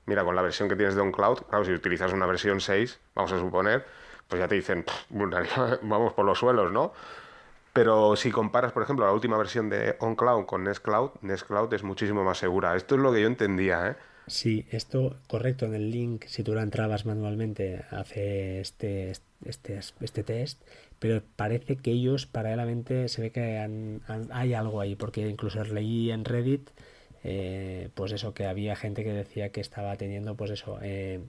mira, con la versión que tienes de OnCloud, claro, si utilizas una versión 6, vamos a suponer, pues ya te dicen, "Pff, vulnerabilidad, vamos por los suelos, ¿no? Pero si comparas, por ejemplo, la última versión de OnCloud con Nextcloud, Nextcloud es muchísimo más segura. Esto es lo que yo entendía, ¿eh? Sí, esto correcto en el link, si tú lo entrabas manualmente, hace este, este, este test, pero parece que ellos paralelamente se ve que han- hay algo ahí, porque incluso leí en Reddit, eh, pues eso, que había gente que decía que estaba teniendo, pues eso, eh,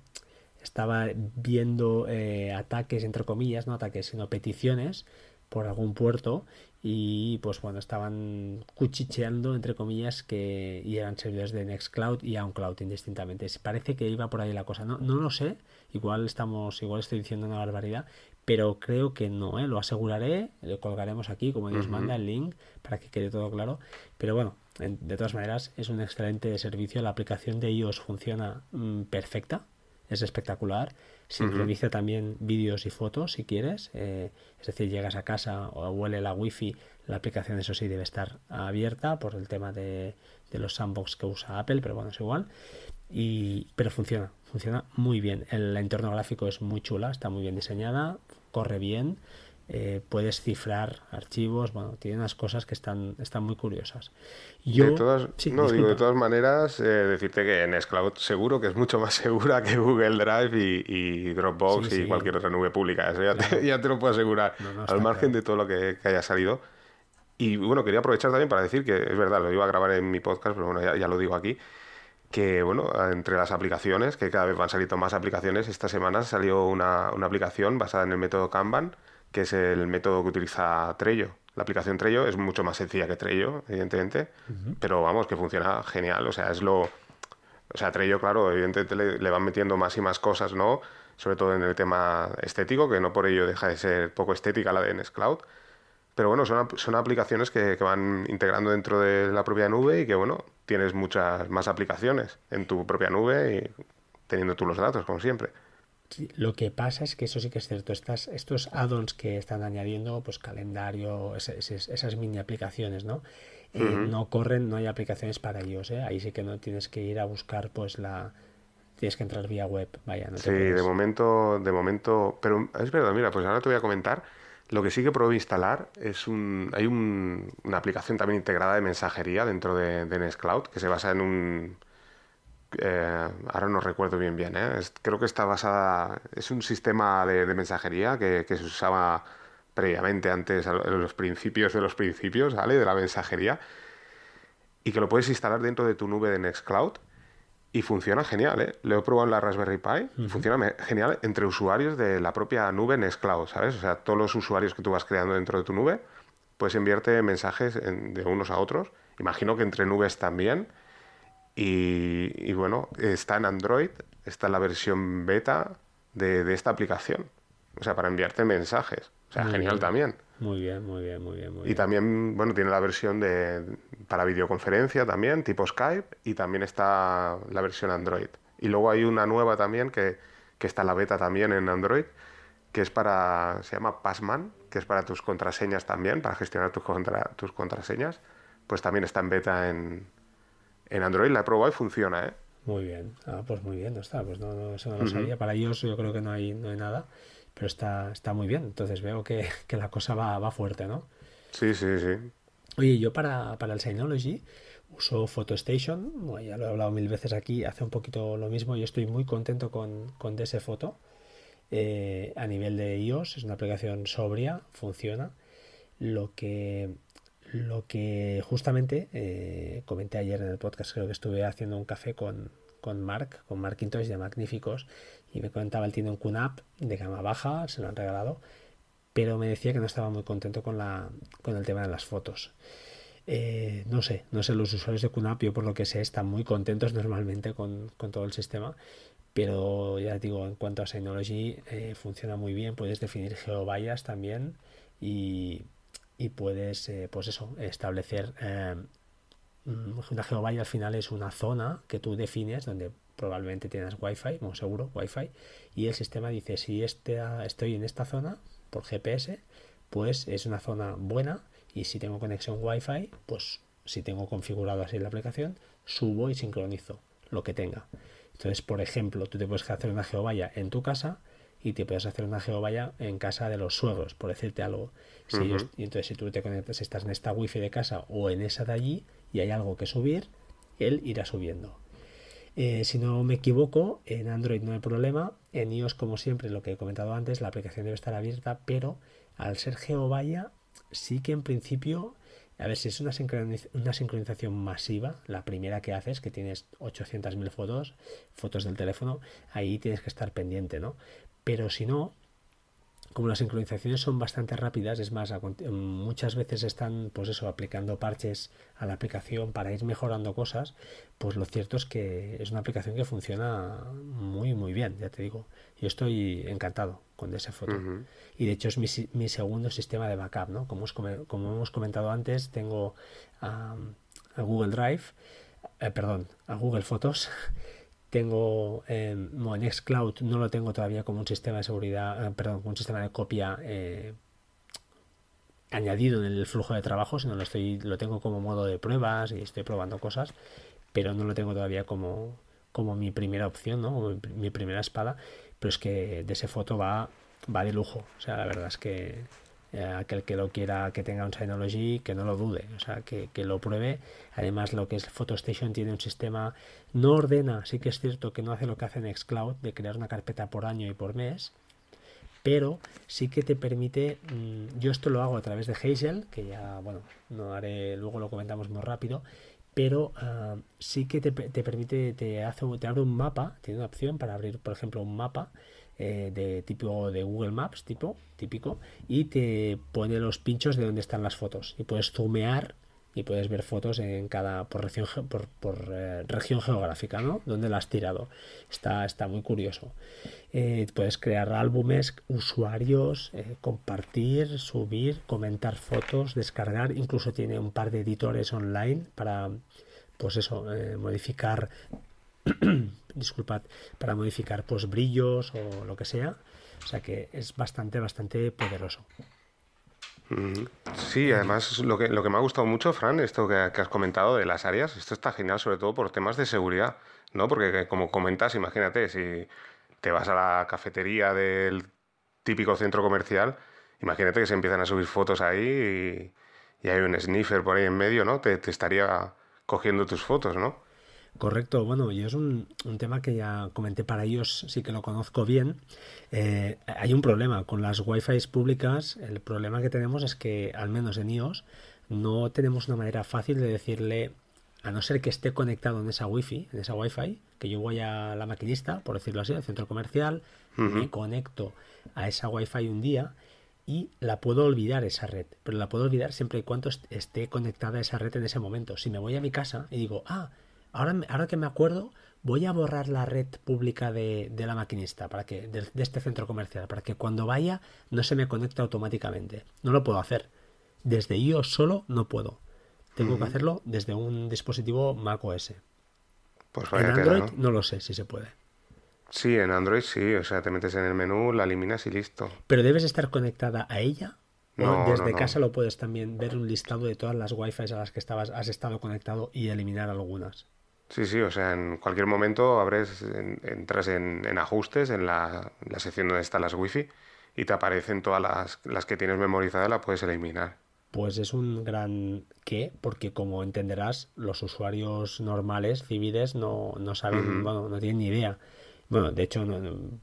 estaba viendo eh, ataques, entre comillas, no ataques, sino peticiones por algún puerto y pues bueno, estaban cuchicheando, entre comillas, que y eran servidores de Nextcloud y OnCloud indistintamente. Parece que iba por ahí la cosa. No, no lo sé, igual estamos, igual estoy diciendo una barbaridad, pero creo que no, ¿eh? lo aseguraré, lo colgaremos aquí, como Dios manda, el link, para que quede todo claro. Pero bueno, en- de todas maneras, es un excelente servicio. La aplicación de iOS funciona mm, perfecta, es espectacular. Sincroniza también vídeos y fotos si quieres. eh, es decir, llegas a casa o huele la wifi, la aplicación eso sí debe estar abierta por el tema de, de los sandbox que usa Apple, pero bueno, es igual. Y, pero funciona, funciona muy bien. El entorno gráfico es muy chula, está muy bien diseñada, corre bien. Eh, puedes cifrar archivos, bueno, tiene unas cosas que están, están muy curiosas. Yo, de todas, sí, no, digo, de todas maneras, eh, decirte que Nextcloud seguro que es mucho más segura que Google Drive y, y Dropbox Sí, y sí. cualquier otra nube pública. Eso ya, Claro. te, ya te lo puedo asegurar, No, no, al margen claro. de todo lo que, que haya salido. Y bueno, quería aprovechar también para decir que es verdad, lo iba a grabar en mi podcast, pero bueno, ya, ya lo digo aquí, que bueno, entre las aplicaciones, que cada vez van saliendo más aplicaciones, esta semana salió una, una aplicación basada en el método Kanban, que es el método que utiliza Trello. La aplicación Trello es mucho más sencilla que Trello, evidentemente, pero vamos, que funciona genial, o sea, es lo... O sea, Trello, claro, evidentemente le, le van metiendo más y más cosas, ¿no? Sobre todo en el tema estético, que no por ello deja de ser poco estética la de Nextcloud. Pero bueno, son, son aplicaciones que, que van integrando dentro de la propia nube y que, bueno, tienes muchas más aplicaciones en tu propia nube y teniendo tú los datos, como siempre. Lo que pasa es que eso sí que es cierto. Estas, estos add-ons que están añadiendo, pues calendario, ese- esas mini aplicaciones, ¿no? Eh, No corren, no hay aplicaciones para ellos, ¿eh? Ahí sí que no tienes que ir a buscar, pues la. Tienes que entrar vía web, vaya, no te Sí, de momento, de momento, pero es verdad, mira, pues ahora te voy a comentar. Lo que sí que probé instalar es un, hay un- una aplicación también integrada de mensajería dentro de, de Nextcloud que se basa en un, eh, ahora no recuerdo bien bien, ¿eh? Es- creo que está basada, es un sistema de, de mensajería que, que se usaba previamente antes, en los principios de los principios, ¿vale? De la mensajería y que lo puedes instalar dentro de tu nube de Nextcloud y funciona genial, ¿eh? Lo he probado en la Raspberry Pi funciona genial entre usuarios de la propia nube Nextcloud, ¿sabes? O sea, todos los usuarios que tú vas creando dentro de tu nube, puedes enviarte mensajes en- de unos a otros. Imagino que entre nubes también. Y, y bueno, está en Android, está en la versión beta de, de esta aplicación. O sea, para enviarte mensajes. O sea, Muy genial bien. también. Muy bien, muy bien, muy bien, muy Y bien. también, bueno, tiene la versión de para videoconferencia también, tipo Skype, y también está la versión Android. Y luego hay una nueva también que, que está en la beta también en Android, que es para, se llama Passman, que es para tus contraseñas también, para gestionar tus, contra- tus contraseñas. Pues también está en beta en, en Android, la he probado y funciona, ¿eh? Muy bien. Ah, pues muy bien, no está. Pues no, no, eso no lo sabía. Para ellos yo creo que no hay, no hay nada, pero está, está muy bien. Entonces veo que, que la cosa va, va fuerte, ¿no? Sí, sí, sí. Oye, yo para, para el Synology uso PhotoStation, bueno, ya lo he hablado mil veces aquí, hace un poquito lo mismo y estoy muy contento con, con DS Photo. Eh, a nivel de iOS es una aplicación sobria, funciona. Lo que, lo que justamente eh, comenté ayer en el podcast, creo que estuve haciendo un café con, con Mark, con Markintosh de Magníficos, y me comentaba, él tiene un QNAP de gama baja, se lo han regalado, pero me decía que no estaba muy contento con, la, con el tema de las fotos. Eh, no sé, no sé, los usuarios de QNAP, yo por lo que sé, están muy contentos normalmente con, todo el sistema, pero ya digo, en cuanto a Synology, eh, funciona muy bien, puedes definir geovallas también y, puedes, eh, pues eso, establecer una geovalla al final es una zona que tú defines donde probablemente tienes wifi, como seguro, wifi, y el sistema dice si este, estoy en esta zona por GPS, pues es una zona buena y si tengo conexión Wi-Fi, pues si tengo configurado así la aplicación, subo y sincronizo lo que tenga. Entonces, por ejemplo, tú te puedes hacer una geovalla en tu casa y te puedes hacer una geovalla en casa de los suegros, por decirte algo. y entonces, si tú te conectas, estás en esta wifi de casa o en esa de allí y hay algo que subir, él irá subiendo. Eh, si no me equivoco, en Android no hay problema. En iOS, como siempre, lo que he comentado antes, la aplicación debe estar abierta, pero al ser GeoVaya, sí que en principio, a ver si es una, una sincronización masiva, la primera que haces, que tienes 800.000 fotos, fotos del teléfono, ahí tienes que estar pendiente, ¿no? Pero si no, como las sincronizaciones son bastante rápidas, es más, muchas veces están, pues eso, aplicando parches a la aplicación para ir mejorando cosas, pues lo cierto es que es una aplicación que funciona muy, muy bien, ya te digo. Yo estoy encantado con esa foto. Y de hecho es mi, segundo sistema de backup, ¿no? Como, como hemos comentado antes, tengo a Google Drive, eh, perdón, a Google Fotos tengo eh, Nextcloud no lo tengo todavía como un sistema de seguridad, eh, perdón, un sistema de copia eh, añadido en el flujo de trabajo, sino lo estoy, lo tengo como modo de pruebas y estoy probando cosas, pero no lo tengo todavía como, como mi primera opción, ¿no? Como mi primera espada, pero es que de ese foto va, va de lujo. O sea, la verdad es que eh, aquel que lo quiera que tenga un Synology que no lo dude, o sea, que, lo pruebe. Además, lo que es PhotoStation tiene un sistema, no ordena, sí que es cierto que no hace lo que hace Nextcloud, de crear una carpeta por año y por mes, pero sí que te permite, mm, yo esto lo hago a través de Hazel, que ya, bueno, no haré, luego lo comentamos muy rápido, pero ah, sí que te, te, permite, te, hace, te abre un mapa, tiene una opción para abrir, por ejemplo, un mapa eh, de tipo de Google Maps, tipo típico, y te pone los pinchos de dónde están las fotos. Y puedes zoomear y puedes ver fotos en cada por región por, por eh, región geográfica, ¿no? Donde la has tirado. Está, está muy curioso. Eh, puedes crear álbumes, usuarios, compartir, subir, comentar fotos, descargar. Incluso tiene un par de editores online para, pues eso, modificar disculpad, para modificar pues brillos o lo que sea. O sea que es bastante, bastante poderoso. Sí, además lo que, lo que me ha gustado mucho, Fran, esto que, has comentado de las áreas, esto está genial sobre todo por temas de seguridad, ¿no? Porque como comentas, imagínate, si te vas a la cafetería del típico centro comercial, imagínate que se empiezan a subir fotos ahí y, hay un sniffer por ahí en medio, ¿no? te estaría cogiendo tus fotos, ¿no? Correcto, bueno, y es un, tema que ya comenté para ellos, sí que lo conozco bien. Eh, hay un problema con las Wi-Fi públicas. El problema que tenemos es que, al menos en iOS, no tenemos una manera fácil de decirle, a no ser que esté conectado en esa Wi-Fi, en esa Wi-Fi, que yo voy a la maquinista, por decirlo así, al centro comercial, me conecto a esa Wi-Fi un día y la puedo olvidar esa red, pero la puedo olvidar siempre y cuando esté conectada a esa red en ese momento. Si me voy a mi casa y digo, ah, Ahora, ahora que me acuerdo, voy a borrar la red pública de, la maquinista, para que, de, este centro comercial, para que cuando vaya no se me conecte automáticamente. No lo puedo hacer. Desde iOS solo no puedo. Tengo que hacerlo desde un dispositivo Mac OS. Pues en Android ¿no? lo sé si se puede. Sí, en Android sí, o sea, te metes en el menú, la eliminas y listo. Pero debes estar conectada a ella. No, desde casa lo puedes también ver un listado de todas las Wi-Fi a las que estabas, has estado conectado y eliminar algunas. Sí, sí, o sea, en cualquier momento abres, entras en, ajustes, en la, sección donde están las wifi y te aparecen todas las, las que tienes memorizadas, las puedes eliminar. Pues es un gran qué, porque como entenderás, los usuarios normales, civiles, no, no saben, bueno, no tienen ni idea. bueno, de hecho,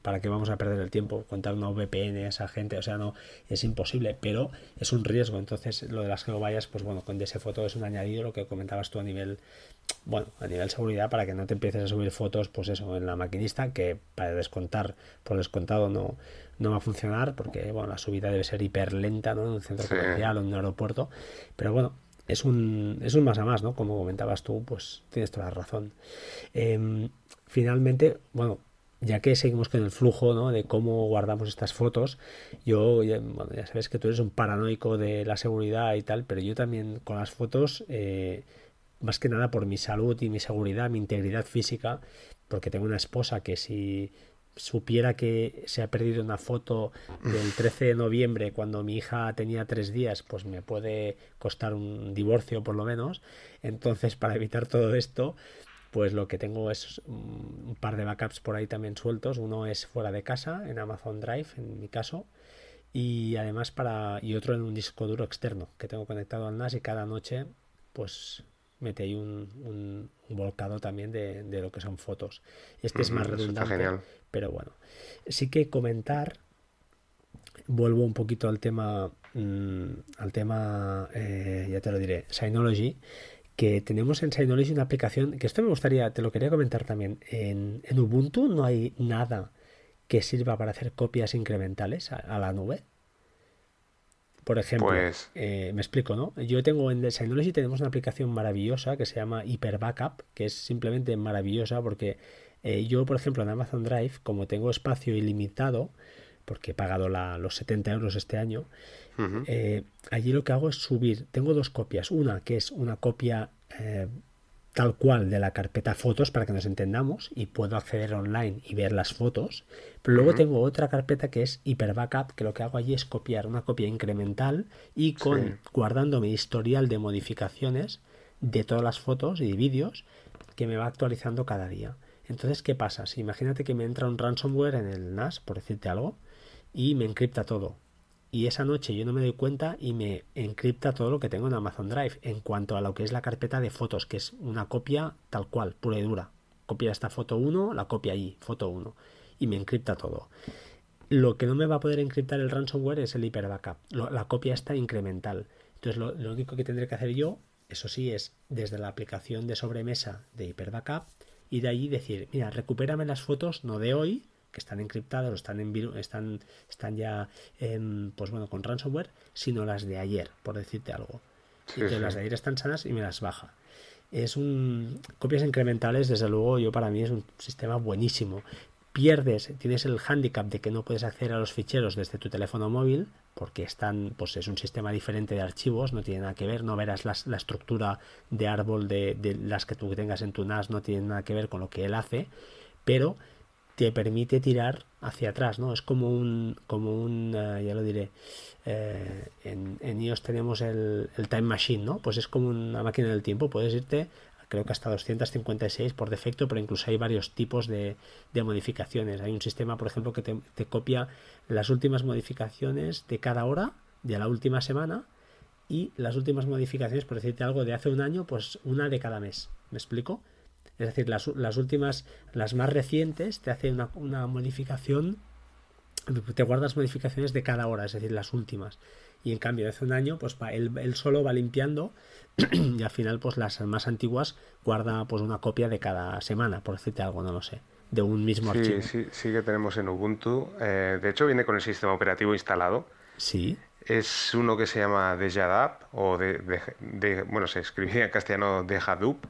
¿para qué vamos a perder el tiempo? Contar una VPN a esa gente, o sea, no, es imposible, pero es un riesgo. Entonces, lo de las geovallas, pues bueno, con ese foto es un añadido, lo que comentabas tú a nivel, bueno, a nivel seguridad, para que no te empieces a subir fotos, pues eso, en la maquinista, que para descontar, por descontado, no, no va a funcionar, porque, bueno, la subida debe ser hiper lenta, ¿no? En un centro comercial o en un aeropuerto, pero bueno, es un, es un más a más, ¿no? Como comentabas tú, pues tienes toda la razón. Em, finalmente, bueno, ya que seguimos con el flujo ¿no? de cómo guardamos estas fotos, yo, ya, bueno, ya sabes que tú eres un paranoico de la seguridad y tal, pero yo también con las fotos, eh, más que nada por mi salud y mi seguridad, mi integridad física, porque tengo una esposa que si supiera que se ha perdido una foto del 13 de noviembre cuando mi hija tenía tres días, pues me puede costar un divorcio por lo menos. Entonces, para evitar todo esto, pues lo que tengo es un par de backups por ahí también sueltos. Uno es fuera de casa, en Amazon Drive, en mi caso. Y además para. y otro en un disco duro externo que tengo conectado al NAS y cada noche, pues mete ahí un, volcado también de, lo que son fotos. Este es más redundante, pero bueno. Sí que comentar, vuelvo un poquito al tema, mm, al tema, eh, ya te lo diré, Synology que tenemos en Synology una aplicación, que esto me gustaría, te lo quería comentar también, en, Ubuntu no hay nada que sirva para hacer copias incrementales a, la nube. Por ejemplo, pues eh, me explico, ¿no? Yo tengo en Synology tenemos una aplicación maravillosa que se llama Hyper Backup, que es simplemente maravillosa porque eh, yo, por ejemplo, en Amazon Drive, como tengo espacio ilimitado, porque he pagado los 70 euros este año, eh, allí lo que hago es subir, tengo dos copias, una que es una copia eh, tal cual de la carpeta fotos para que nos entendamos y puedo acceder online y ver las fotos, pero luego tengo otra carpeta que es Hyper Backup, que lo que hago allí es copiar una copia incremental y con guardando mi historial de modificaciones de todas las fotos y vídeos que me va actualizando cada día. Entonces, ¿qué pasa? Si imagínate que me entra un ransomware en el NAS, por decirte algo, y me encripta todo. Y esa noche yo no me doy cuenta y me encripta todo lo que tengo en Amazon Drive en cuanto a lo que es la carpeta de fotos, que es una copia tal cual, pura y dura. Copia esta foto 1, la copia allí, foto 1. Y me encripta todo. Lo que no me va a poder encriptar el ransomware es el hyper backup. la copia está incremental. Entonces lo, único que tendré que hacer yo, eso sí, es desde la aplicación de sobremesa de hyper backup y de allí decir, mira, recupérame las fotos, no de hoy, que están encriptadas o están, en están, están ya pues bueno, con ransomware, sino las de ayer, por decirte algo. y que las de ayer están sanas y me las baja. Es un copias incrementales, desde luego, yo para mí es un sistema buenísimo. Pierdes, tienes el handicap de que no puedes acceder a los ficheros desde tu teléfono móvil, porque están, pues es un sistema diferente de archivos, no tiene nada que ver, no verás la estructura de árbol de, de, las que tú tengas en tu NAS, no tiene nada que ver con lo que él hace, pero te permite tirar hacia atrás, ¿no? Es como un, como un, eh, ya lo diré, eh, en, en, iOS tenemos el, el, Time Machine, ¿no? Pues es como una máquina del tiempo, puedes irte, creo que hasta 256 por defecto, pero incluso hay varios tipos de, de modificaciones. Hay un sistema, por ejemplo, que te, te, copia las últimas modificaciones de cada hora, de la última semana, y las últimas modificaciones, por decirte algo, de hace un año, pues una de cada mes. ¿Me explico? Es decir, las, las últimas, las más recientes, te hace una, una modificación, te guardas modificaciones de cada hora, es decir, las últimas. Y en cambio de hace un año pues va, él, solo va limpiando y al final pues las más antiguas guarda pues una copia de cada semana por decirte algo no lo sé de un mismo sí, archivo. sí sí que tenemos en Ubuntu. Eh, de hecho viene con el sistema operativo instalado. Sí. Es uno que se llama Dejadap o de, de, bueno se escribía en castellano Dejadup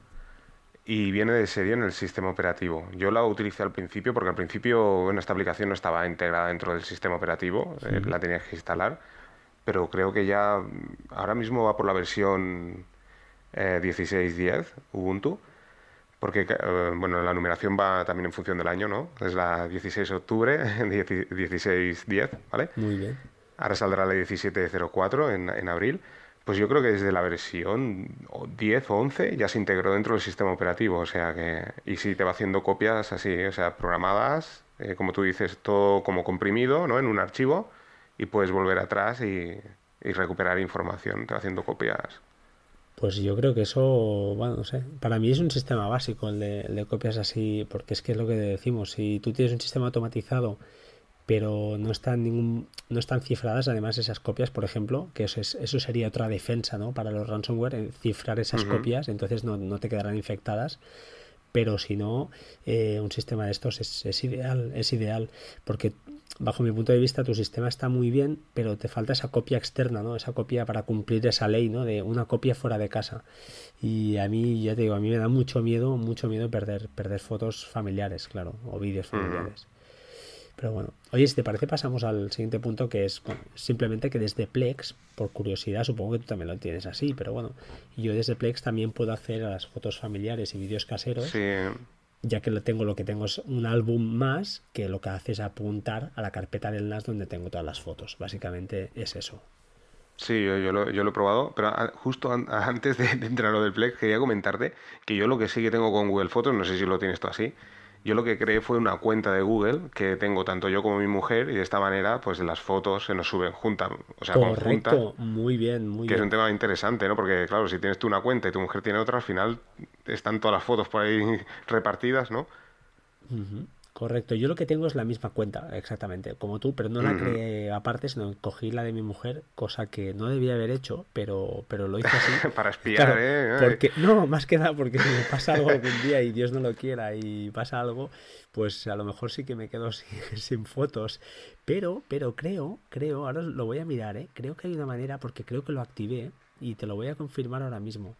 y viene de serie en el sistema operativo. Yo la utilicé al principio porque al principio esta aplicación no estaba integrada dentro del sistema operativo, eh, la tenía que instalar, pero creo que ya ahora mismo va por la versión eh, 16.10 Ubuntu, porque eh, bueno, la numeración va también en función del año, ¿no? Es la 16 de octubre, 16.10, ¿vale? Muy bien. Ahora saldrá la 17.04 en, en abril. Pues yo creo que desde la versión 10 o 11 ya se integró dentro del sistema operativo, o sea que, y sí te va haciendo copias así, o sea, programadas, eh, como tú dices, todo como comprimido, ¿no? En un archivo, y puedes volver atrás y, recuperar información, te va haciendo copias. Pues yo creo que eso, bueno, no sé, para mí es un sistema básico el de, el de copias así, porque es que es lo que decimos, si tú tienes un sistema automatizado pero no están ningún, no están cifradas además esas copias, por ejemplo, que eso, es, eso sería otra defensa ¿no? para los ransomware, eh, cifrar esas copias, entonces no, no, te quedarán infectadas. Pero si no, eh, un sistema de estos es, es, ideal, es ideal, porque bajo mi punto de vista tu sistema está muy bien, pero te falta esa copia externa, ¿no? Esa copia para cumplir esa ley, ¿no? De una copia fuera de casa. Y a mí, ya te digo, a mí me da mucho miedo, mucho miedo perder, perder fotos familiares, claro, o vídeos familiares. Pero bueno, oye, si te parece pasamos al siguiente punto que es simplemente que desde Plex, por curiosidad, supongo que tú también lo tienes así, pero bueno, yo desde Plex también puedo hacer a las fotos familiares y vídeos caseros. Ya que lo tengo, lo que tengo es un álbum más que lo que hace es apuntar a la carpeta del NAS donde tengo todas las fotos. Básicamente es eso. Sí, yo, lo, yo, lo, he probado, pero justo antes de, de entrar a lo del Plex quería comentarte que yo lo que sí que tengo con Google Fotos, no sé si lo tienes tú así, yo lo que creé fue una cuenta de Google que tengo tanto yo como mi mujer y de esta manera pues las fotos se nos suben juntas, o sea, Correcto, muy bien, muy que es un tema interesante, ¿no? Porque claro, si tienes tú una cuenta y tu mujer tiene otra, al final están todas las fotos por ahí repartidas, ¿no? Correcto, yo lo que tengo es la misma cuenta, exactamente, como tú, pero no la creé aparte, sino cogí la de mi mujer, cosa que no debía haber hecho, pero, pero lo hice así. Para espiar, ¿eh? Porque, no, más que nada porque si me pasa algo algún día y Dios no lo quiera y pasa algo, pues a lo mejor sí que me quedo sin, sin fotos. Pero, pero creo, creo, ahora lo voy a mirar, ¿eh? Creo que hay una manera, porque creo que lo activé y te lo voy a confirmar ahora mismo.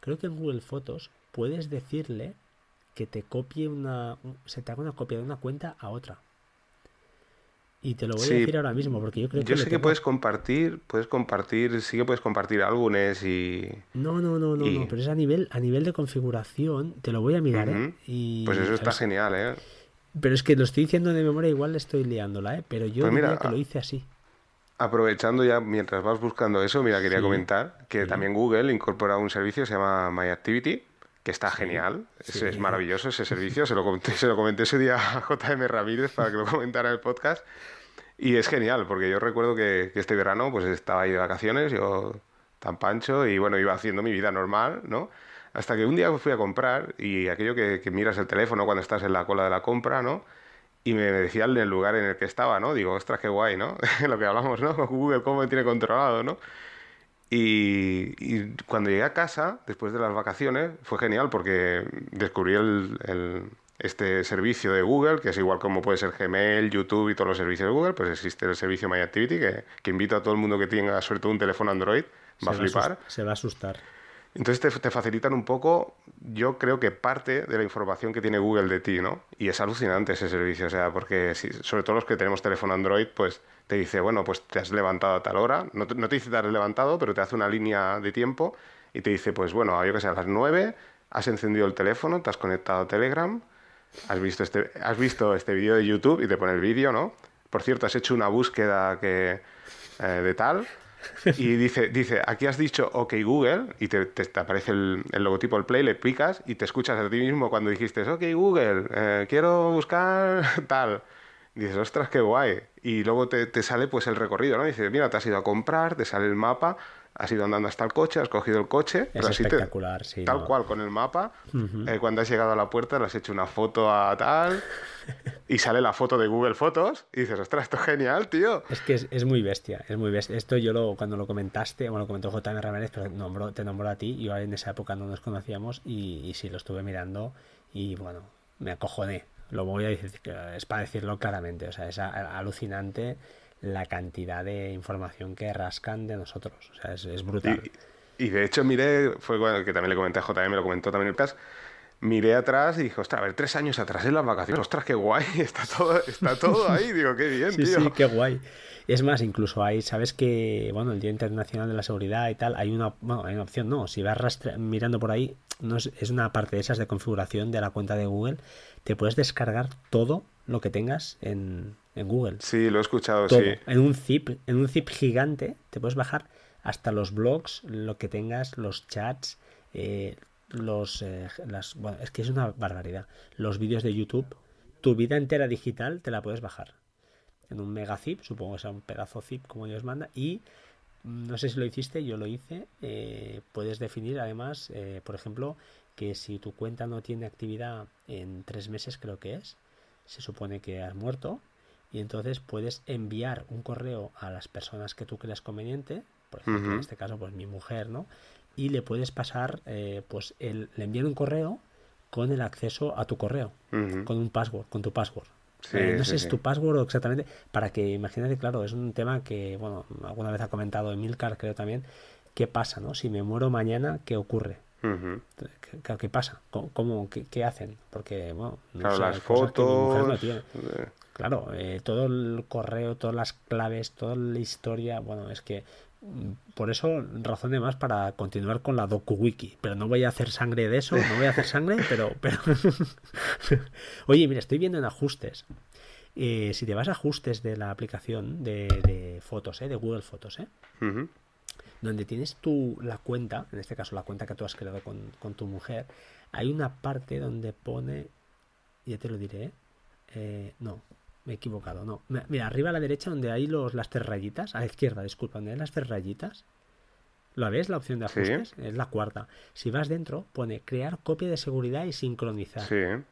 Creo que en Google Fotos puedes decirle que te copie una. se te haga una copia de una cuenta a otra. Y te lo voy a decir ahora mismo, porque yo creo que. Yo sé que puedes compartir, puedes compartir, sí que puedes compartir álbumes y. No, no, no, no, no, pero es a nivel, a nivel de configuración, te lo voy a mirar, ¿eh? Y, pues eso está genial, ¿eh? Pero es que lo estoy diciendo de memoria, igual le estoy liándola, ¿eh? Pero yo pues diría que lo hice así. Aprovechando ya, mientras vas buscando eso, mira, quería comentar que también Google incorpora un servicio que se llama My Activity, que está genial, es, maravilloso ese servicio, se lo, comenté, se lo comenté ese día a JM Ramírez para que lo comentara en el podcast y es genial porque yo recuerdo que, este verano pues estaba ahí de vacaciones, yo tan pancho y bueno, iba haciendo mi vida normal, ¿no? Hasta que un día fui a comprar y aquello que, que miras el teléfono cuando estás en la cola de la compra, ¿no? y me decía el lugar en el que estaba, ¿no? Digo, ostras, qué guay, ¿no? Lo que hablamos, ¿no? Google, cómo me tiene controlado, ¿no? Y, cuando llegué a casa, después de las vacaciones, fue genial porque descubrí el, este servicio de Google, que es igual como puede ser Gmail, YouTube y todos los servicios de Google, pues existe el servicio My Activity, que, que invito a todo el mundo que tenga, sobre todo un teléfono Android, va a flipar. se va a asustar. Entonces te, facilitan un poco, yo creo que parte de la información que tiene Google de ti, ¿no? Y es alucinante ese servicio, o sea, porque si, sobre todo los que tenemos teléfono Android, pues te dice, bueno, pues te has levantado a tal hora, no te, no te dice te has levantado, pero te hace una línea de tiempo y te dice, pues bueno, yo que sé, a las 9 has encendido el teléfono, te has conectado a Telegram, has visto este, has visto este vídeo de YouTube y te pone el vídeo, ¿no? Por cierto, has hecho una búsqueda que, eh, de tal y dice, dice, aquí has dicho OK Google y te, aparece el, logotipo del Play, le picas y te escuchas a ti mismo cuando dijiste, OK Google, eh, quiero buscar tal. dices, ostras, qué guay. Y luego te, sale pues el recorrido, ¿no? dice, mira, te has ido a comprar, te sale el mapa, has ido andando hasta el coche, has cogido el coche. Es espectacular, sí. Tal cual, con el mapa. eh, cuando has llegado a la puerta, le has hecho una foto a tal. y sale la foto de Google Fotos. Y dices, ostras, esto es genial, tío. Es que es, es muy bestia, es muy bestia. Esto yo lo, cuando lo comentaste, bueno, lo comentó JM Ramírez, pero nombró, te nombró a ti. Yo en esa época no nos conocíamos. Y, y sí, lo estuve mirando. Y bueno, me acojoné. Lo voy a decir, es para decirlo claramente. O sea, es alucinante la cantidad de información que rascan de nosotros. O sea, es, es brutal. Y, y, de hecho, miré, fue bueno, que también le comenté a JM, me lo comentó también el PAS. Miré atrás y dije, ostras, a ver, tres años atrás en las vacaciones, ostras, qué guay, está todo, está todo ahí, digo, qué bien, sí, tío. Sí, qué guay. Es más, incluso hay, sabes que, bueno, el Día Internacional de la Seguridad y tal, hay una, bueno, hay una opción, no, si vas rastre, mirando por ahí, no es, es una parte de esas de configuración de la cuenta de Google, te puedes descargar todo lo que tengas en, en Google. Sí, lo he escuchado, Todo. sí. En un zip, en un zip gigante, te puedes bajar hasta los blogs, lo que tengas, los chats, eh, los eh, las bueno, es que es una barbaridad. Los vídeos de YouTube, tu vida entera digital te la puedes bajar en un mega zip, supongo que sea un pedazo zip como Dios manda, y no sé si lo hiciste, yo lo hice. Eh, puedes definir además, eh, por ejemplo, que si tu cuenta no tiene actividad en tres meses, creo que es, se supone que has muerto. Y entonces puedes enviar un correo a las personas que tú creas conveniente, por ejemplo, en este caso, pues mi mujer, ¿no? Y le puedes pasar, eh, pues el, le envían un correo con el acceso a tu correo, con un password, con tu password. Eh, no sé si es tu password o exactamente, para que imagínate, claro, es un tema que, bueno, alguna vez ha comentado Emilcar, creo también, ¿qué pasa, no? Si me muero mañana, ¿qué ocurre? ¿Qué, pasa? ¿Cómo, qué, hacen? Porque, bueno, claro, las fotos. Eh. Claro, eh, todo el correo, todas las claves, toda la historia, bueno, es que por eso razón de más para continuar con la DokuWiki. Pero no voy a hacer sangre de eso, no voy a hacer sangre, pero... pero... Oye, mira, estoy viendo en ajustes. Eh, si te vas a ajustes de la aplicación de, fotos, ¿eh? de Google Fotos, ¿eh? donde tienes tu, la cuenta, en este caso la cuenta que tú has creado con, con tu mujer, hay una parte donde pone, ya te lo diré, eh, no, me he equivocado, no. Mira, arriba a la derecha donde hay los, las tres rayitas, a la izquierda, disculpa, donde hay las tres rayitas. ¿Lo ves? La opción de ajustes es la cuarta. Si vas dentro, pone crear copia de seguridad y sincronizar. Sí.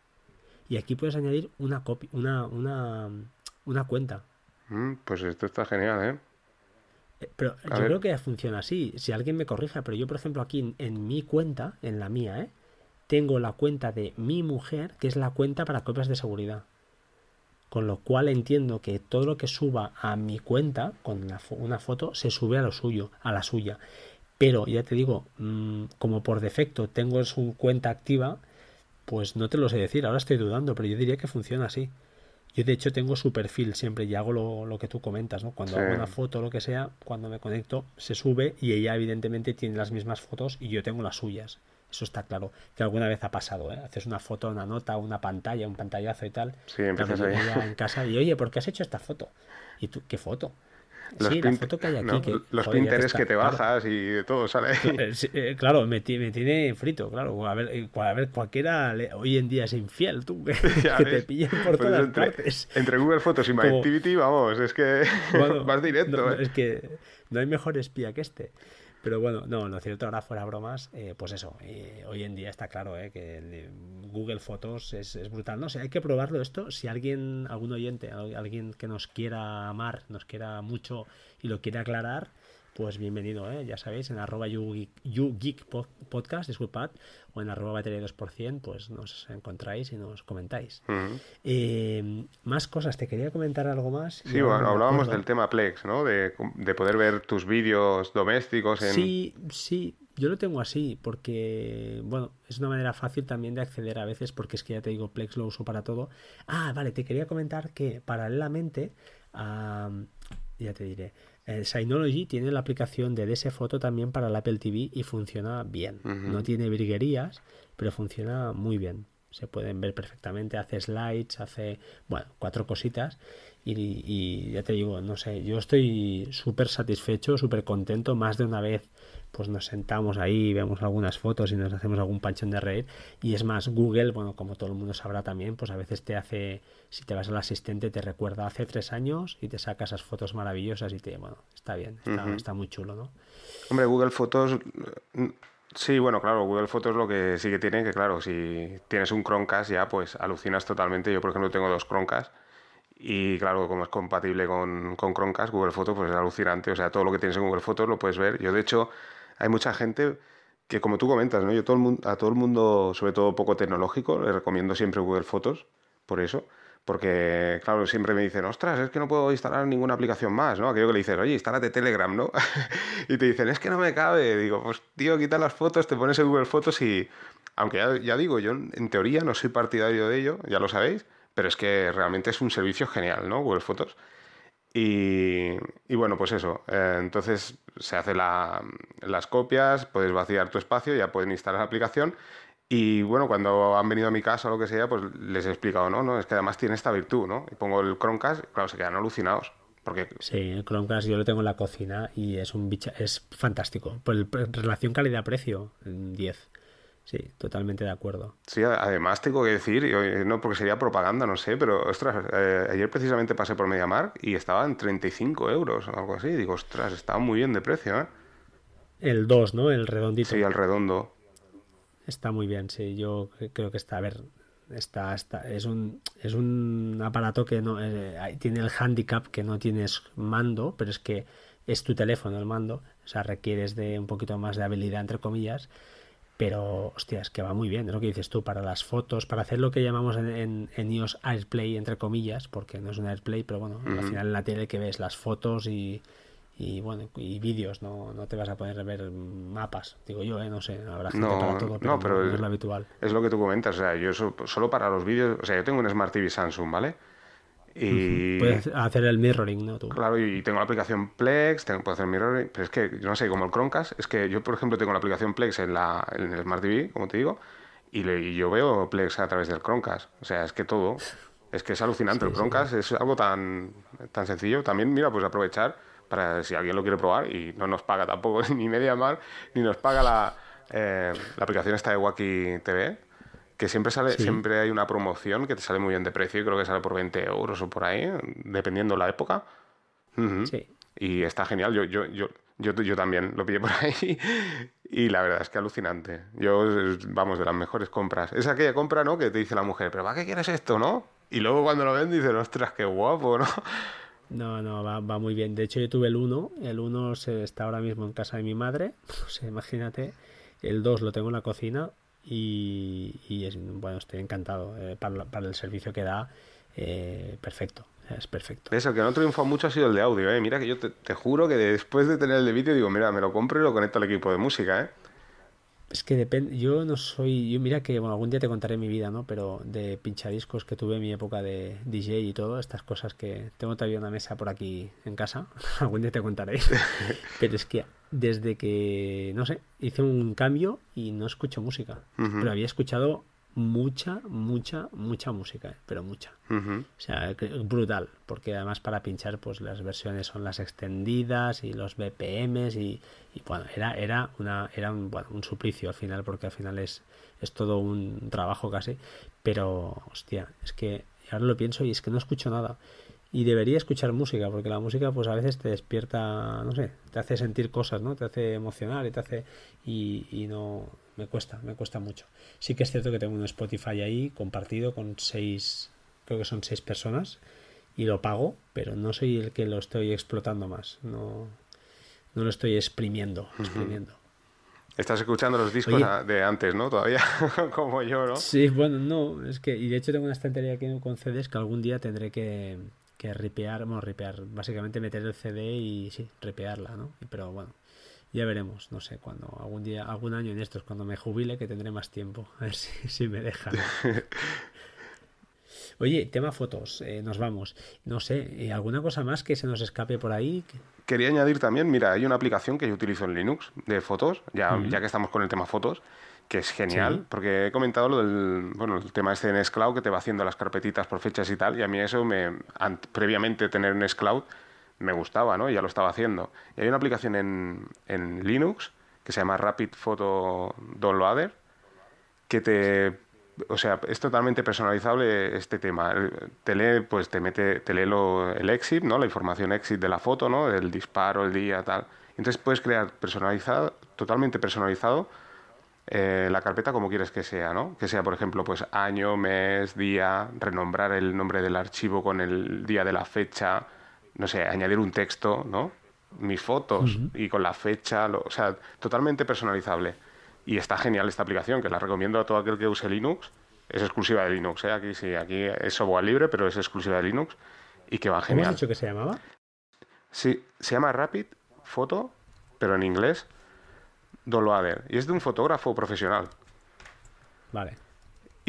Y aquí puedes añadir una copia, una, una, una cuenta. Mm, pues esto está genial, ¿eh? eh pero yo creo que funciona así. Si alguien me corrija, pero yo, por ejemplo, aquí en, en, mi cuenta, en la mía, ¿eh? tengo la cuenta de mi mujer, que es la cuenta para copias de seguridad con lo cual entiendo que todo lo que suba a mi cuenta con una foto se sube a lo suyo, a la suya. Pero ya te digo, mm, como por defecto tengo su cuenta activa, pues no te lo sé decir, ahora estoy dudando, pero yo diría que funciona así. Yo de hecho tengo su perfil siempre y hago lo, que tú comentas, ¿no? Cuando hago una foto o lo que sea, cuando me conecto, se sube y ella evidentemente tiene las mismas fotos y yo tengo las suyas. Eso está claro, que alguna vez ha pasado, ¿eh? Haces una foto, una nota, una pantalla, un pantallazo y tal. Sí, empiezas ahí. en casa y, oye, ¿por qué has hecho esta foto? ¿Y tú qué foto? sí, la foto que hay aquí. los pinteres que te bajas y de todo sale eh, eh, Claro, me, me, tiene frito, claro. A ver, eh, a ver cualquiera hoy en día es infiel, tú, que, te pillen por pues todas entre, partes. Entre Google Fotos y MyActivity, vamos, es que vas directo. Es que no hay mejor espía que este. Pero bueno, no, lo cierto ahora fuera bromas, eh, pues eso, eh, hoy en día está claro eh, que Google Fotos es, brutal. No sé, hay que probarlo esto. Si alguien, algún oyente, alguien que nos quiera amar, nos quiera mucho y lo quiere aclarar, pues bienvenido, ¿eh? ya sabéis, en arroba YouGeek Podcast, disculpad, o en arroba batería 2%, pues nos encontráis y nos comentáis. Eh, más cosas, te quería comentar algo más. Sí, bueno, hablábamos del tema Plex, ¿no? De, poder ver tus vídeos domésticos. En... Sí, sí, yo lo tengo así porque, bueno, es una manera fácil también de acceder a veces porque es que ya te digo, Plex lo uso para todo. Ah, vale, te quería comentar que paralelamente, ya te diré, eh, Synology tiene la aplicación de DS Photo también para el Apple TV y funciona bien. No tiene virguerías, pero funciona muy bien. Se pueden ver perfectamente, hace slides, hace, bueno, cuatro cositas. Y, y ya te digo, no sé, yo estoy súper satisfecho, súper contento. Más de una vez pues nos sentamos ahí, vemos algunas fotos y nos hacemos algún panchón de reír. Y es más, Google, bueno, como todo el mundo sabrá también, pues a veces te hace, si te vas al asistente, te recuerda hace tres años y te saca esas fotos maravillosas y te, bueno, está bien, está, muy chulo, ¿no? Hombre, Google Fotos, mm, sí, bueno, claro, Google Fotos lo que sí que tiene, que claro, si tienes un Chromecast ya, pues alucinas totalmente. Yo, por ejemplo, tengo dos Chromecast. Y claro, como es compatible con, con Chromecast, Google Fotos pues es alucinante. O sea, todo lo que tienes en Google Fotos lo puedes ver. Yo, de hecho, hay mucha gente que, como tú comentas, ¿no? Yo todo el mundo, a todo el mundo, sobre todo poco tecnológico, le recomiendo siempre Google Fotos, por eso. Porque, claro, siempre me dicen, ostras, es que no puedo instalar ninguna aplicación más, ¿no? Aquello que le dices, oye, instálate Telegram, ¿no? y te dicen, es que no me cabe. Digo, pues tío, quita las fotos, te pones en Google Fotos y. Aunque ya, ya digo, yo en teoría no soy partidario de ello, ya lo sabéis, pero es que realmente es un servicio genial, ¿no? Google Fotos. Y, bueno, pues eso. Eh, entonces se hace las copias, puedes vaciar tu espacio, ya pueden instalar la aplicación. Y bueno, cuando han venido a mi casa o lo que sea, pues les he explicado, no, no, es que además tiene esta virtud, ¿no? Y pongo el Chromecast, claro, se quedan alucinados. Porque... Sí, el Chromecast yo lo tengo en la cocina y es un bicho, es fantástico. Por, relación calidad-precio, 10. Sí, totalmente de acuerdo. Sí, además tengo que decir, no porque sería propaganda, no sé, pero ostras, eh, ayer precisamente pasé por MediaMark y estaba en 35 euros o algo así. Digo, ostras, estaba muy bien de precio, ¿eh? El 2, ¿no? El redondito. Sí, el redondo. Está muy bien, sí. Yo creo que está, a ver, está, está es un es un aparato que no eh, tiene el handicap que no tienes mando, pero es que es tu teléfono el mando, o sea, requieres de un poquito más de habilidad entre comillas pero, hostia, es que va muy bien, es lo que dices tú, para las fotos, para hacer lo que llamamos en, en, iOS AirPlay, entre comillas, porque no es un AirPlay, pero bueno, al final en la tele que ves las fotos y, y bueno, y vídeos, no, no te vas a poner a ver mapas, digo yo, ¿eh? no sé, habrá gente para todo, pero no, es lo habitual. Es lo que tú comentas, o sea, yo solo para los vídeos, o sea, yo tengo un Smart TV Samsung, ¿vale? Y... Puedes hacer el mirroring, ¿no? Claro, y tengo la aplicación Plex, tengo, puedo hacer mirroring, pero es que, no sé, como el Chromecast, es que yo, por ejemplo, tengo la aplicación Plex en, la, en el Smart TV, como te digo, y, yo veo Plex a través del Chromecast. O sea, es que todo, es que es alucinante. el Chromecast es algo tan, tan sencillo. También, mira, pues aprovechar para si alguien lo quiere probar y no nos paga tampoco ni media mar, ni nos paga la, eh, la aplicación esta de Wacky TV que siempre sale, siempre hay una promoción que te sale muy bien de precio y creo que sale por 20 euros o por ahí, dependiendo la época. Sí. Y está genial. Yo, yo, yo, yo, yo también lo pillé por ahí y la verdad es que alucinante. Yo, vamos, de las mejores compras. Es aquella compra, ¿no? Que te dice la mujer, pero ¿para qué quieres esto, no? Y luego cuando lo ven dicen, ostras, qué guapo, ¿no? No, no, va, va muy bien. De hecho, yo tuve el 1. El 1 está ahora mismo en casa de mi madre. O sea, imagínate. El 2 lo tengo en la cocina y, es, bueno, estoy encantado eh, para, para, el servicio que da. Eh, perfecto, es perfecto. Eso, que no triunfa mucho ha sido el de audio. ¿eh? Mira que yo te, juro que después de tener el de vídeo digo, mira, me lo compro y lo conecto al equipo de música. ¿eh? Es que depende, yo no soy, yo mira que bueno, algún día te contaré mi vida, ¿no? Pero de pinchadiscos que tuve en mi época de DJ y todo, estas cosas que tengo todavía una mesa por aquí en casa, algún día te contaré. Pero es que desde que, no sé, hice un cambio y no escucho música, pero había escuchado mucha, mucha, mucha música, pero mucha. O sea, brutal, porque además para pinchar, pues las versiones son las extendidas y los BPMs y, bueno, era, era, una, era un, bueno, un suplicio al final, porque al final es, es todo un trabajo casi, pero hostia, es que ahora lo pienso y es que no escucho nada. Y debería escuchar música, porque la música pues a veces te despierta, no sé, te hace sentir cosas, ¿no? Te hace emocionar y te hace... y, y no, me cuesta, me cuesta mucho. Sí que es cierto que tengo un Spotify ahí compartido con seis, creo que son seis personas y lo pago, pero no soy el que lo estoy explotando más, no, no lo estoy exprimiendo, exprimiendo. Estás escuchando los discos de antes, ¿no? Todavía, como yo, ¿no? Sí, bueno, no, es que, y de hecho tengo una estantería aquí con CDs que algún día tendré que, que ripear, bueno, ripear, básicamente meter el CD y sí, ripearla, ¿no? Pero bueno, ya veremos, no sé, cuando algún día, algún año en estos, cuando me jubile, que tendré más tiempo, a ver si, me dejan. Oye, tema fotos, eh, nos vamos. No sé, eh, ¿alguna cosa más que se nos escape por ahí? Quería añadir también, mira, hay una aplicación que yo utilizo en Linux de fotos, ya, ya que estamos con el tema fotos, que es genial, porque he comentado lo del bueno, el tema este de Nextcloud, que te va haciendo las carpetitas por fechas y tal, y a mí eso me, previamente tener Nextcloud, me gustaba, ¿no? ya lo estaba haciendo. Y hay una aplicación en, en Linux que se llama Rapid Photo Downloader que te o sea, es totalmente personalizable este tema. Te lee, pues te mete, te lee lo, el exit, ¿no? La información exit de la foto, ¿no? El disparo, el día, tal. Entonces puedes crear personalizado, totalmente personalizado, eh, la carpeta como quieres que sea, ¿no? Que sea, por ejemplo, pues año, mes, día, renombrar el nombre del archivo con el día de la fecha, no sé, añadir un texto, ¿no? Mis fotos y con la fecha, o sea, totalmente personalizable. Y está genial esta aplicación, que la recomiendo a todo aquel que use Linux. Es exclusiva de Linux, ¿eh? Aquí sí, aquí es software libre, pero es exclusiva de Linux y que va genial. ¿Cómo has dicho que se llamaba? Sí, se llama Rapid Photo, pero en inglés, Downloader. Y es de un fotógrafo profesional. Vale.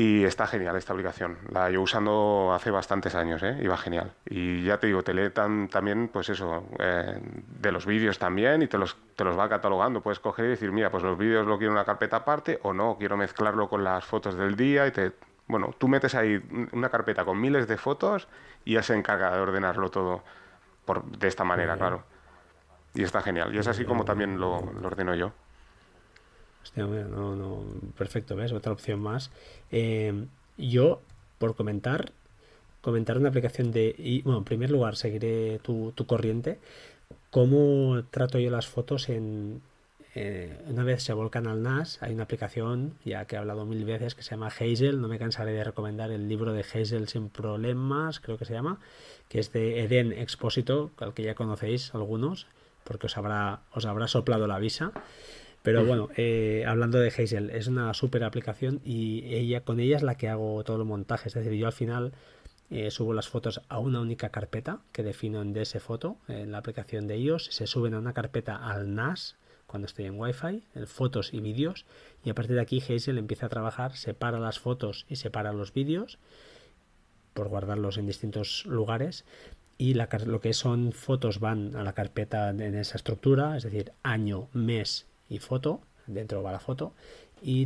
Y está genial esta aplicación. La llevo usando hace bastantes años, ¿eh? Y va genial. Y ya te digo, te lee también, pues eso, eh, de los vídeos también y te los, te los va catalogando. Puedes coger y decir, mira, pues los vídeos lo quiero en una carpeta aparte o no, quiero mezclarlo con las fotos del día y te... Bueno, tú metes ahí una carpeta con miles de fotos y ya se encarga de ordenarlo todo por, de esta manera, claro. Y está genial. Y es así como también lo ordeno yo. Hostia, no, no, perfecto, ¿ves? Otra opción más. Eh, yo, por comentar, comentar una aplicación de... Y, bueno, en primer lugar, seguiré tu, tu corriente. ¿Cómo trato yo las fotos en, eh, una vez se volcan al NAS, hay una aplicación, ya que he hablado mil veces, que se llama Hazel. No me cansaré de recomendar el libro de Hazel sin problemas, creo que se llama, que es de Eden Expósito, al que ya conocéis algunos, porque os habrá, os habrá soplado la visa. Pero bueno, eh, hablando de Hazel, es una super aplicación y ella, con ella es la que hago todo el montaje. Es decir, yo al final eh, subo las fotos a una única carpeta que defino en DS Foto, en la aplicación de iOS. Se suben a una carpeta al NAS cuando estoy en Wi-Fi, en fotos y vídeos, y a partir de aquí Hazel empieza a trabajar, separa las fotos y separa los vídeos, por guardarlos en distintos lugares, y lo que son fotos van a la carpeta en esa estructura, es decir, año, mes y foto, dentro va la foto, y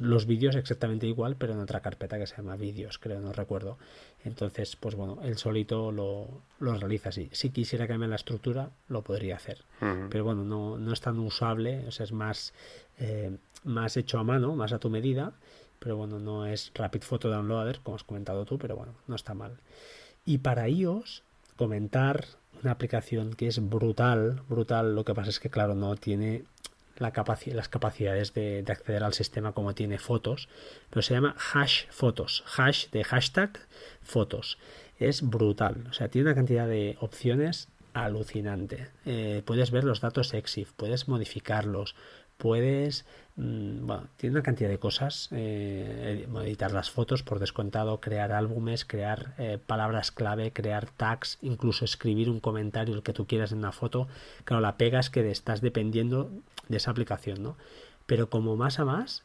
los vídeos exactamente igual, pero en otra carpeta que se llama vídeos, creo, no recuerdo. Entonces, pues bueno, él solito lo, realiza así. Si quisiera cambiar la estructura, lo podría hacer. Pero bueno, no, no, es tan usable, o sea, es más, eh, más hecho a mano, más a tu medida. Pero bueno, no es Rapid Photo Downloader, como has comentado tú, pero bueno, no está mal. Y para iOS, comentar una aplicación que es brutal, brutal. Lo que pasa es que, claro, no tiene la las capacidades de, acceder al sistema como tiene fotos, pero se llama hash fotos, hash de hashtag fotos. Es brutal, o sea, tiene una cantidad de opciones alucinante. Eh, puedes ver los datos EXIF, puedes modificarlos, puedes, mm, bueno, tiene una cantidad de cosas, eh, editar las fotos por descontado, crear álbumes, crear eh, palabras clave, crear tags, incluso escribir un comentario el que tú quieras en una foto. Claro, la pega es que estás dependiendo de esa aplicación, ¿no? Pero como más a más,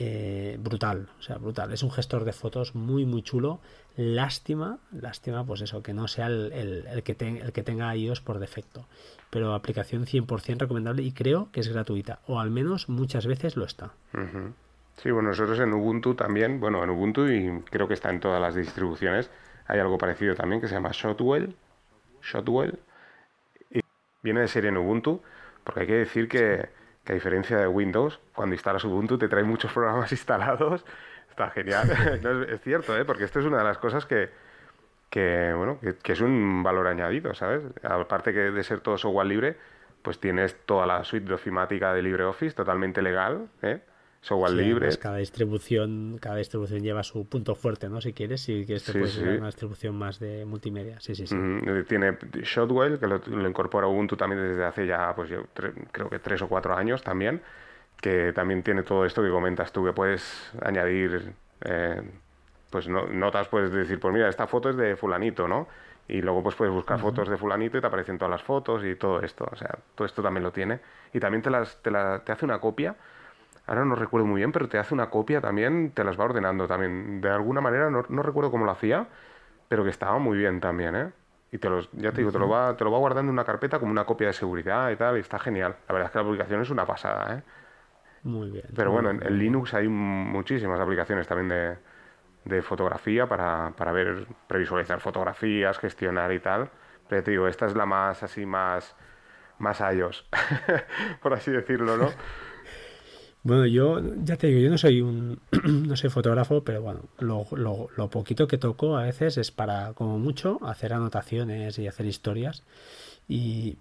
eh, brutal, o sea, brutal. Es un gestor de fotos muy, muy chulo. Lástima, lástima, pues eso, que no sea el, el, que, el que tenga iOS por defecto. Pero aplicación 100% recomendable y creo que es gratuita, o al menos muchas veces lo está. Sí, bueno, nosotros en Ubuntu también, bueno, en Ubuntu y creo que está en todas las distribuciones, hay algo parecido también que se llama Shotwell. Shotwell. Y viene de serie en Ubuntu porque hay que decir que, a diferencia de Windows, cuando instalas Ubuntu te trae muchos programas instalados. Está genial. es, cierto, ¿eh? porque esto es una de las cosas que, bueno, que, es un valor añadido, ¿sabes? Aparte que de ser todo software libre, pues tienes toda la suite de ofimática de LibreOffice totalmente legal, ¿eh? software libre. Cada distribución, cada distribución lleva su punto fuerte, ¿no? Si quieres, si quieres te puedes una distribución más de multimedia. Sí, sí, sí. Tiene Shotwell, que lo, incorpora Ubuntu también desde hace ya, pues yo creo que tres o cuatro años también, que también tiene todo esto que comentas tú, que puedes añadir, eh, pues notas, puedes decir, pues mira, esta foto es de fulanito, ¿no? Y luego pues puedes buscar fotos de fulanito y te aparecen todas las fotos y todo esto. O sea, todo esto también lo tiene. Y también te, las, te, la, te hace una copia ahora no recuerdo muy bien, pero te hace una copia también, te las va ordenando también. De alguna manera, no, recuerdo cómo lo hacía, pero que estaba muy bien también, ¿eh? Y te los, ya te digo, te lo, va, te lo va guardando en una carpeta como una copia de seguridad y tal, y está genial. La verdad es que la aplicación es una pasada, ¿eh? Muy bien. Pero bueno, en, Linux hay muchísimas aplicaciones también de, de fotografía para, para, ver, previsualizar fotografías, gestionar y tal. Pero te digo, esta es la más así, más, más iOS, por así decirlo, ¿no? Bueno, yo ya te digo, yo no soy un no soy fotógrafo, pero bueno, lo, lo, poquito que toco a veces es para, como mucho, hacer anotaciones y hacer historias. Y,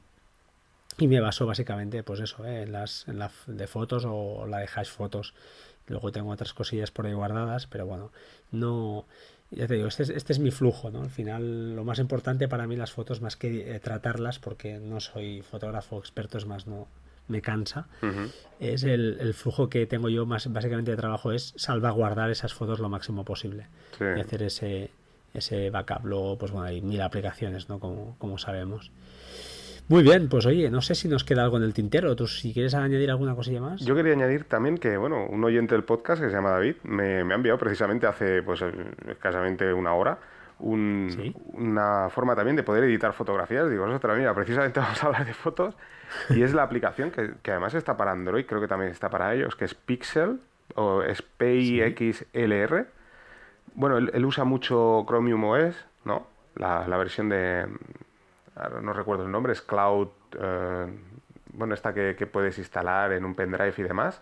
y me baso básicamente, pues eso, ¿eh? en las en la de fotos o la de hash fotos. Luego tengo otras cosillas por ahí guardadas, pero bueno, no. Ya te digo, este es, este es mi flujo, ¿no? Al final, lo más importante para mí las fotos, más que eh, tratarlas, porque no soy fotógrafo experto, es más, no, me cansa, es el, flujo que tengo yo más básicamente de trabajo es salvaguardar esas fotos lo máximo posible y hacer ese, ese backup. Luego, pues bueno, hay mil aplicaciones, ¿no? Como, como sabemos. Muy bien, pues oye, no sé si nos queda algo en el tintero. ¿Tú si quieres añadir alguna cosilla más? Yo quería añadir también que, bueno, un oyente del podcast que se llama David me, me ha enviado precisamente hace, pues, escasamente una hora una forma también de poder editar fotografías. Digo, otra mira, precisamente vamos a hablar de fotos. Y es la aplicación que, además está para Android, creo que también está para ellos, que es Pixel o es PIXLR. Bueno, él, usa mucho Chromium OS, ¿no? La, versión de. No recuerdo el nombre, es Cloud. Eh, bueno, esta que, puedes instalar en un pendrive y demás.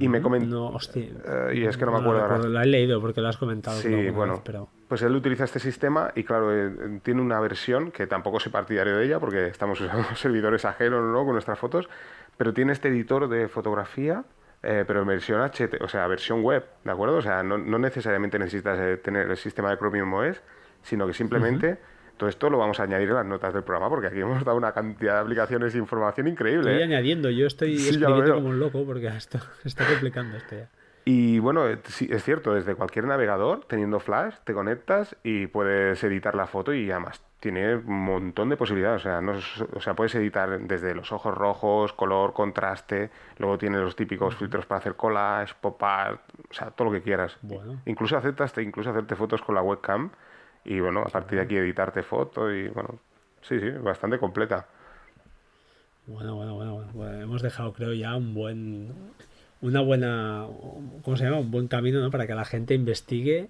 Y me comentó. No, hostia. Eh, y es que no, me acuerdo ahora. Lo he leído porque lo has comentado. Sí, bueno. pero... Pues él utiliza este sistema y, claro, eh, tiene una versión que tampoco soy partidario de ella porque estamos usando servidores ajenos ¿no? con nuestras fotos, pero tiene este editor de fotografía eh, pero en versión HT, o sea, versión web, ¿de acuerdo? O sea, no, necesariamente necesitas eh, tener el sistema de Chromium OS, sino que simplemente todo esto lo vamos a añadir en las notas del programa, porque aquí hemos dado una cantidad de aplicaciones e información increíble. Estoy ¿eh? añadiendo, yo estoy escribiendo como un loco, porque esto está complicando esto ya. Y bueno, sí, es cierto, desde cualquier navegador, teniendo flash, te conectas y puedes editar la foto y además tiene un montón de posibilidades. O sea, no, o sea, puedes editar desde los ojos rojos, color, contraste, luego tiene los típicos filtros para hacer collage, pop art, o sea, todo lo que quieras. Incluso aceptas, incluso hacerte fotos con la webcam y bueno, a partir de aquí editarte fotos y bueno, sí, sí, bastante completa. Bueno, bueno, bueno, bueno, hemos dejado creo ya un buen una buena, ¿cómo se llama? Un buen camino, ¿no? Para que la gente investigue,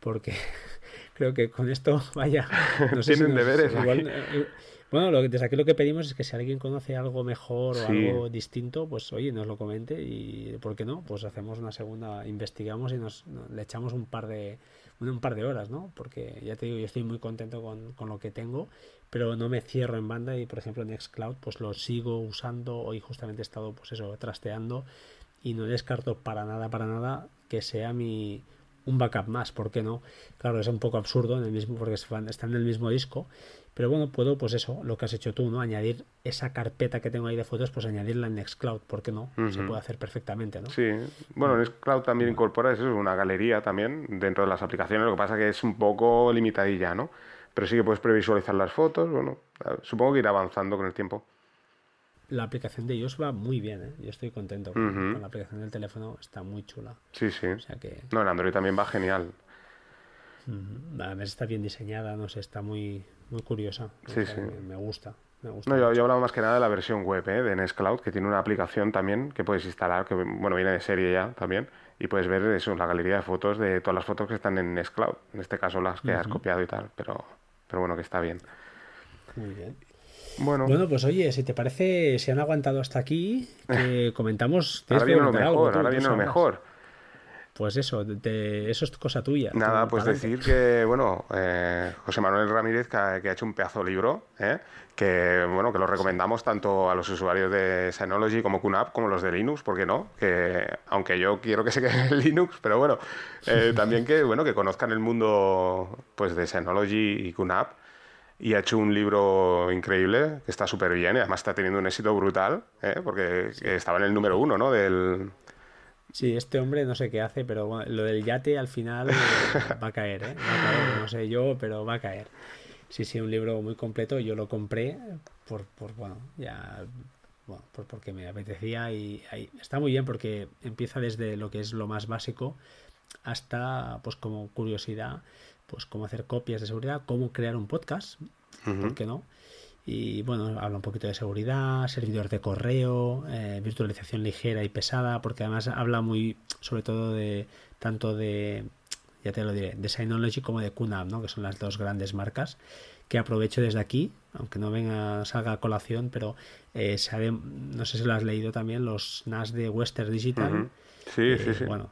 porque creo que con esto, vaya, no sé Tienen deberes. Eh, bueno, lo, desde aquí lo que pedimos es que si alguien conoce algo mejor o algo distinto, pues oye, nos lo comente y, ¿por qué no? Pues hacemos una segunda, investigamos y nos, le echamos un par de un par de horas, ¿no? Porque ya te digo, yo estoy muy contento con, con lo que tengo, pero no me cierro en banda y, por ejemplo, Nextcloud, pues lo sigo usando. Hoy justamente he estado, pues eso, trasteando y no descarto para nada, para nada que sea mi un backup más, ¿por qué no? Claro, es un poco absurdo en el mismo porque están en el mismo disco, pero bueno, puedo pues eso, lo que has hecho tú, ¿no? Añadir esa carpeta que tengo ahí de fotos, pues añadirla en Nextcloud, ¿por qué no? Se puede hacer perfectamente, ¿no? Sí, bueno, Nextcloud también incorpora eso, una galería también dentro de las aplicaciones, lo que pasa que es un poco limitadilla, ¿no? Pero sí que puedes previsualizar las fotos, bueno, supongo que irá avanzando con el tiempo la aplicación de iOS va muy bien, ¿eh? Yo estoy contento con, la aplicación del teléfono, está muy chula. Sí, sí. No, en Android también va genial. Además está bien diseñada, no sé, está muy, muy curiosa. Sí, sí. Me, gusta. no, yo, yo, hablaba más que nada de la versión web ¿eh? de Nextcloud, que tiene una aplicación también que puedes instalar, que bueno, viene de serie ya también, y puedes ver eso, la galería de fotos de todas las fotos que están en Nextcloud. En este caso las que has copiado y tal, pero, pero bueno, que está bien. Muy bien. Bueno. pues oye, si te parece, si han aguantado hasta aquí, que comentamos. Ahora viene lo mejor, ahora viene lo mejor. Pues eso, eso es cosa tuya. Nada, pues decir que, bueno, eh, José Manuel Ramírez, que ha, hecho un pedazo de libro, ¿eh? que, bueno, que lo recomendamos tanto a los usuarios de Synology como QNAP, como los de Linux, ¿por qué no? Que, aunque yo quiero que se quede en Linux, pero bueno, eh, también que, bueno, que conozcan el mundo pues, de Synology y QNAP y ha hecho un libro increíble que está súper bien y además está teniendo un éxito brutal, ¿eh? porque estaba en el número uno, ¿no? Del... Sí, este hombre no sé qué hace, pero lo del yate al final va a caer, ¿eh? Va a caer, no sé yo, pero va a caer. Sí, sí, un libro muy completo. Yo lo compré por, por bueno, ya, bueno, por, porque me apetecía y está muy bien porque empieza desde lo que es lo más básico hasta, pues como curiosidad, pues cómo hacer copias de seguridad, cómo crear un podcast, ¿por qué no? Y bueno, habla un poquito de seguridad, servidor de correo, eh, virtualización ligera y pesada, porque además habla muy, sobre todo de tanto de, ya te lo diré, de Synology como de QNAP, ¿no? que son las dos grandes marcas, que aprovecho desde aquí, aunque no venga, salga a colación, pero eh, sabe, no sé si lo has leído también, los NAS de Western Digital. Sí, sí, sí. Bueno,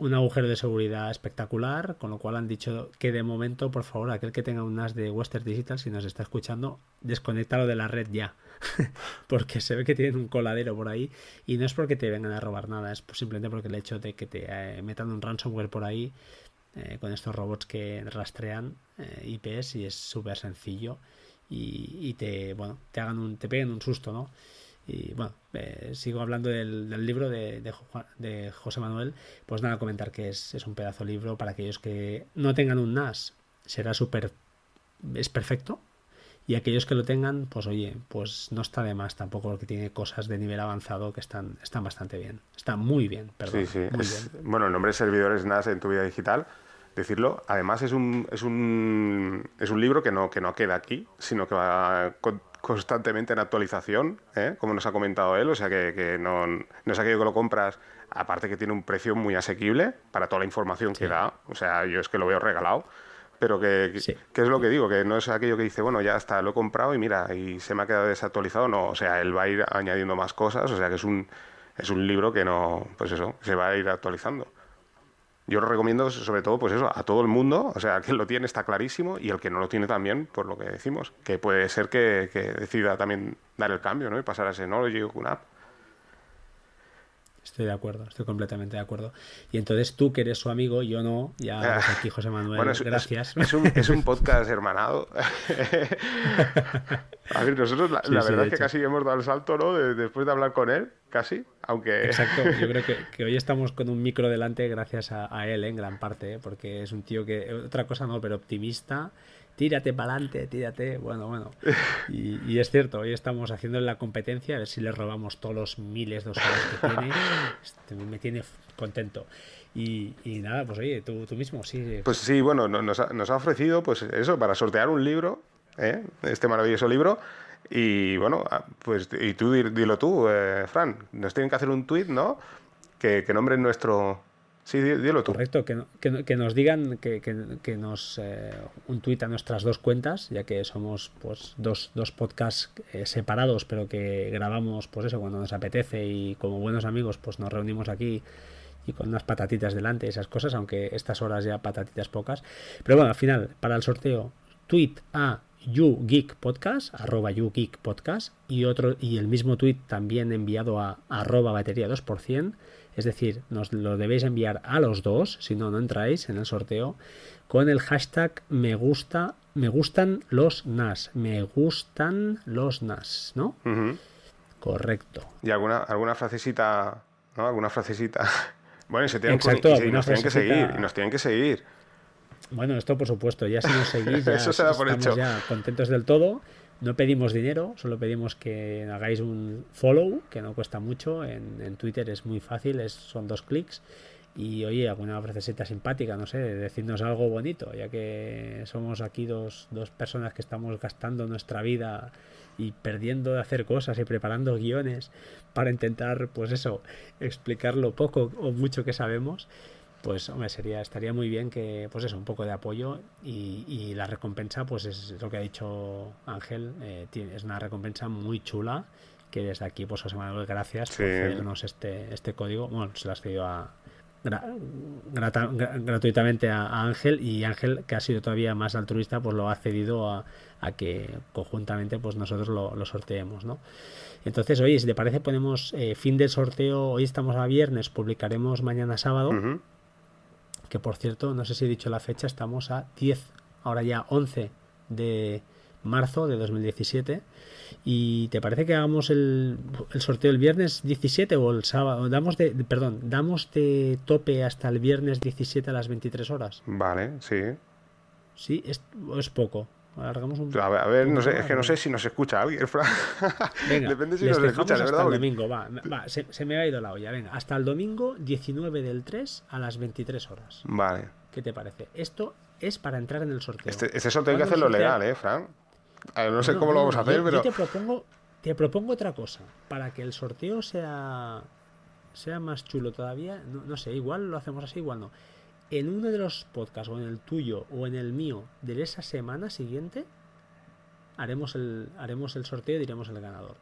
un agujero de seguridad espectacular, con lo cual han dicho que de momento, por favor, aquel que tenga un NAS de Western Digital, si nos está escuchando, desconectalo de la red ya, porque se ve que tienen un coladero por ahí y no es porque te vengan a robar nada, es simplemente porque el hecho de que te eh, metan un ransomware por ahí eh, con estos robots que rastrean eh, IPs y es súper sencillo y, y, te, bueno, te hagan un, te peguen un susto, ¿no? Y bueno, eh, sigo hablando del, libro de, de, José Manuel. Pues nada, comentar que es, es un pedazo de libro para aquellos que no tengan un NAS. Será súper. Es perfecto. Y aquellos que lo tengan, pues oye, pues no está de más tampoco porque tiene cosas de nivel avanzado que están, están bastante bien. Está muy bien, perdón. Sí, sí. Bueno, el nombre de servidores NAS en tu vida digital decirlo. Además es un, es un, es un libro que no, que no queda aquí, sino que va constantemente en actualización, ¿eh? como nos ha comentado él, o sea que, no, no, es aquello que lo compras, aparte que tiene un precio muy asequible para toda la información que da, o sea, yo es que lo veo regalado, pero que, que, es lo que digo, que no es aquello que dice, bueno, ya está, lo he comprado y mira, y se me ha quedado desactualizado, no, o sea, él va a ir añadiendo más cosas, o sea que es un, es un libro que no, pues eso, se va a ir actualizando. Yo lo recomiendo sobre todo, pues eso, a todo el mundo, o sea, que lo tiene está clarísimo y el que no lo tiene también, por lo que decimos, que puede ser que, que decida también dar el cambio, ¿no? Y pasar a Synology o QNAP. Estoy de acuerdo, estoy completamente de acuerdo. Y entonces tú, que eres su amigo, yo no, ya aquí José Manuel, gracias. Es, un, es, un, podcast hermanado. a ver, nosotros la, verdad es que casi hemos dado el salto, ¿no? después de hablar con él, casi, aunque... Exacto, yo creo que, hoy estamos con un micro delante gracias a, él, en gran parte, ¿eh? porque es un tío que, otra cosa no, pero optimista tírate para adelante, tírate. Bueno, bueno. Y, es cierto, hoy estamos haciendo la competencia, a ver si le robamos todos los miles de usuarios que tiene. Este, me tiene contento. Y, nada, pues oye, tú, tú mismo, sí. Pues sí, bueno, nos ha, nos ha ofrecido, pues eso, para sortear un libro, ¿eh? este maravilloso libro. Y bueno, ah, pues y tú dilo tú, eh, Fran. Nos tienen que hacer un tweet, ¿no? Que, que nombren nuestro, Sí, dilo tú. Correcto, que, que, nos digan, que, que nos eh, un tuit a nuestras dos cuentas, ya que somos pues dos, dos podcasts eh, separados, pero que grabamos pues eso cuando nos apetece y como buenos amigos pues nos reunimos aquí y con unas patatitas delante, esas cosas, aunque estas horas ya patatitas pocas. Pero bueno, al final, para el sorteo, tweet a YouGeekPodcast, arroba YouGeekPodcast, y otro, y el mismo tweet también enviado a arroba batería 2%, es decir, nos lo debéis enviar a los dos, si no, no entráis en el sorteo, con el hashtag me gusta, me gustan los NAS, me gustan los NAS, ¿no? Correcto. Y alguna, alguna frasecita, ¿no? Alguna frasecita. Bueno, y se tienen, Exacto, y, nos tienen que seguir, y nos tienen que seguir. Bueno, esto por supuesto, ya si nos seguís, ya estamos ya contentos del todo. No pedimos dinero, solo pedimos que hagáis un follow, que no cuesta mucho. En, Twitter es muy fácil, es, son dos clics. Y oye, alguna frasecita simpática, no sé, decirnos algo bonito, ya que somos aquí dos, dos personas que estamos gastando nuestra vida y perdiendo de hacer cosas y preparando guiones para intentar, pues eso, explicar lo poco o mucho que sabemos pues hombre, sería, estaría muy bien que, pues eso, un poco de apoyo y, la recompensa, pues es lo que ha dicho Ángel, eh, es una recompensa muy chula que desde aquí, pues José Manuel, gracias por cedernos este, este código, bueno, se lo has cedido a, gratuitamente a, Ángel y Ángel, que ha sido todavía más altruista, pues lo ha cedido a, que conjuntamente pues nosotros lo, sorteemos, ¿no? Entonces, oye, si te parece, ponemos eh, fin del sorteo, hoy estamos a viernes, publicaremos mañana sábado que por cierto, no sé si he dicho la fecha, estamos a 10, ahora ya 11 de marzo de 2017. ¿Y te parece que hagamos el, sorteo el viernes 17 o el sábado? Damos de, perdón, damos de tope hasta el viernes 17 a las 23 horas. Vale, sí. Sí, es, es poco. Alargamos un A ver, a ver no sé, es que no sé si nos escucha alguien, Venga, Depende si nos escucha, hasta verdad. El domingo, va, va se, se, me ha ido la olla. Venga, hasta el domingo 19 del 3 a las 23 horas. Vale. ¿Qué te parece? Esto es para entrar en el sorteo. Este, este sorteo hay que hacerlo legal, ¿eh, Fran? no sé cómo lo vamos a hacer, pero. Yo te propongo, te propongo otra cosa. Para que el sorteo sea, sea más chulo todavía, no, no sé, igual lo hacemos así, igual no en uno de los podcasts, o en el tuyo, o en el mío, de esa semana siguiente, haremos el, haremos el sorteo y diremos el ganador.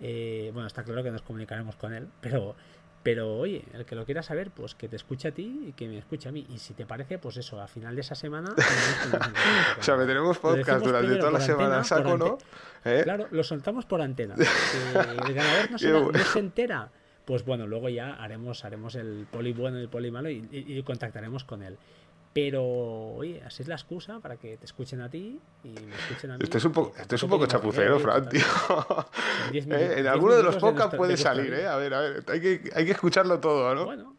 Eh, bueno, está claro que nos comunicaremos con él, pero, pero oye, el que lo quiera saber, pues que te escuche a ti y que me escuche a mí. Y si te parece, pues eso, a final de esa semana. o sea, meteremos podcast durante toda la semana, saco, ¿no? ¿Eh? Claro, lo soltamos por antena. el ganador no se entera pues bueno, luego ya haremos, haremos el poli bueno y el poli malo y, contactaremos con él. Pero, oye, así es la excusa para que te escuchen a ti y me escuchen a mí. Este es un, poco, este es un poco chapucero, Fran, tío. Eh, en alguno de los podcasts puede salir, ¿eh? A ver, a ver, hay que, hay que escucharlo todo, ¿no? Bueno.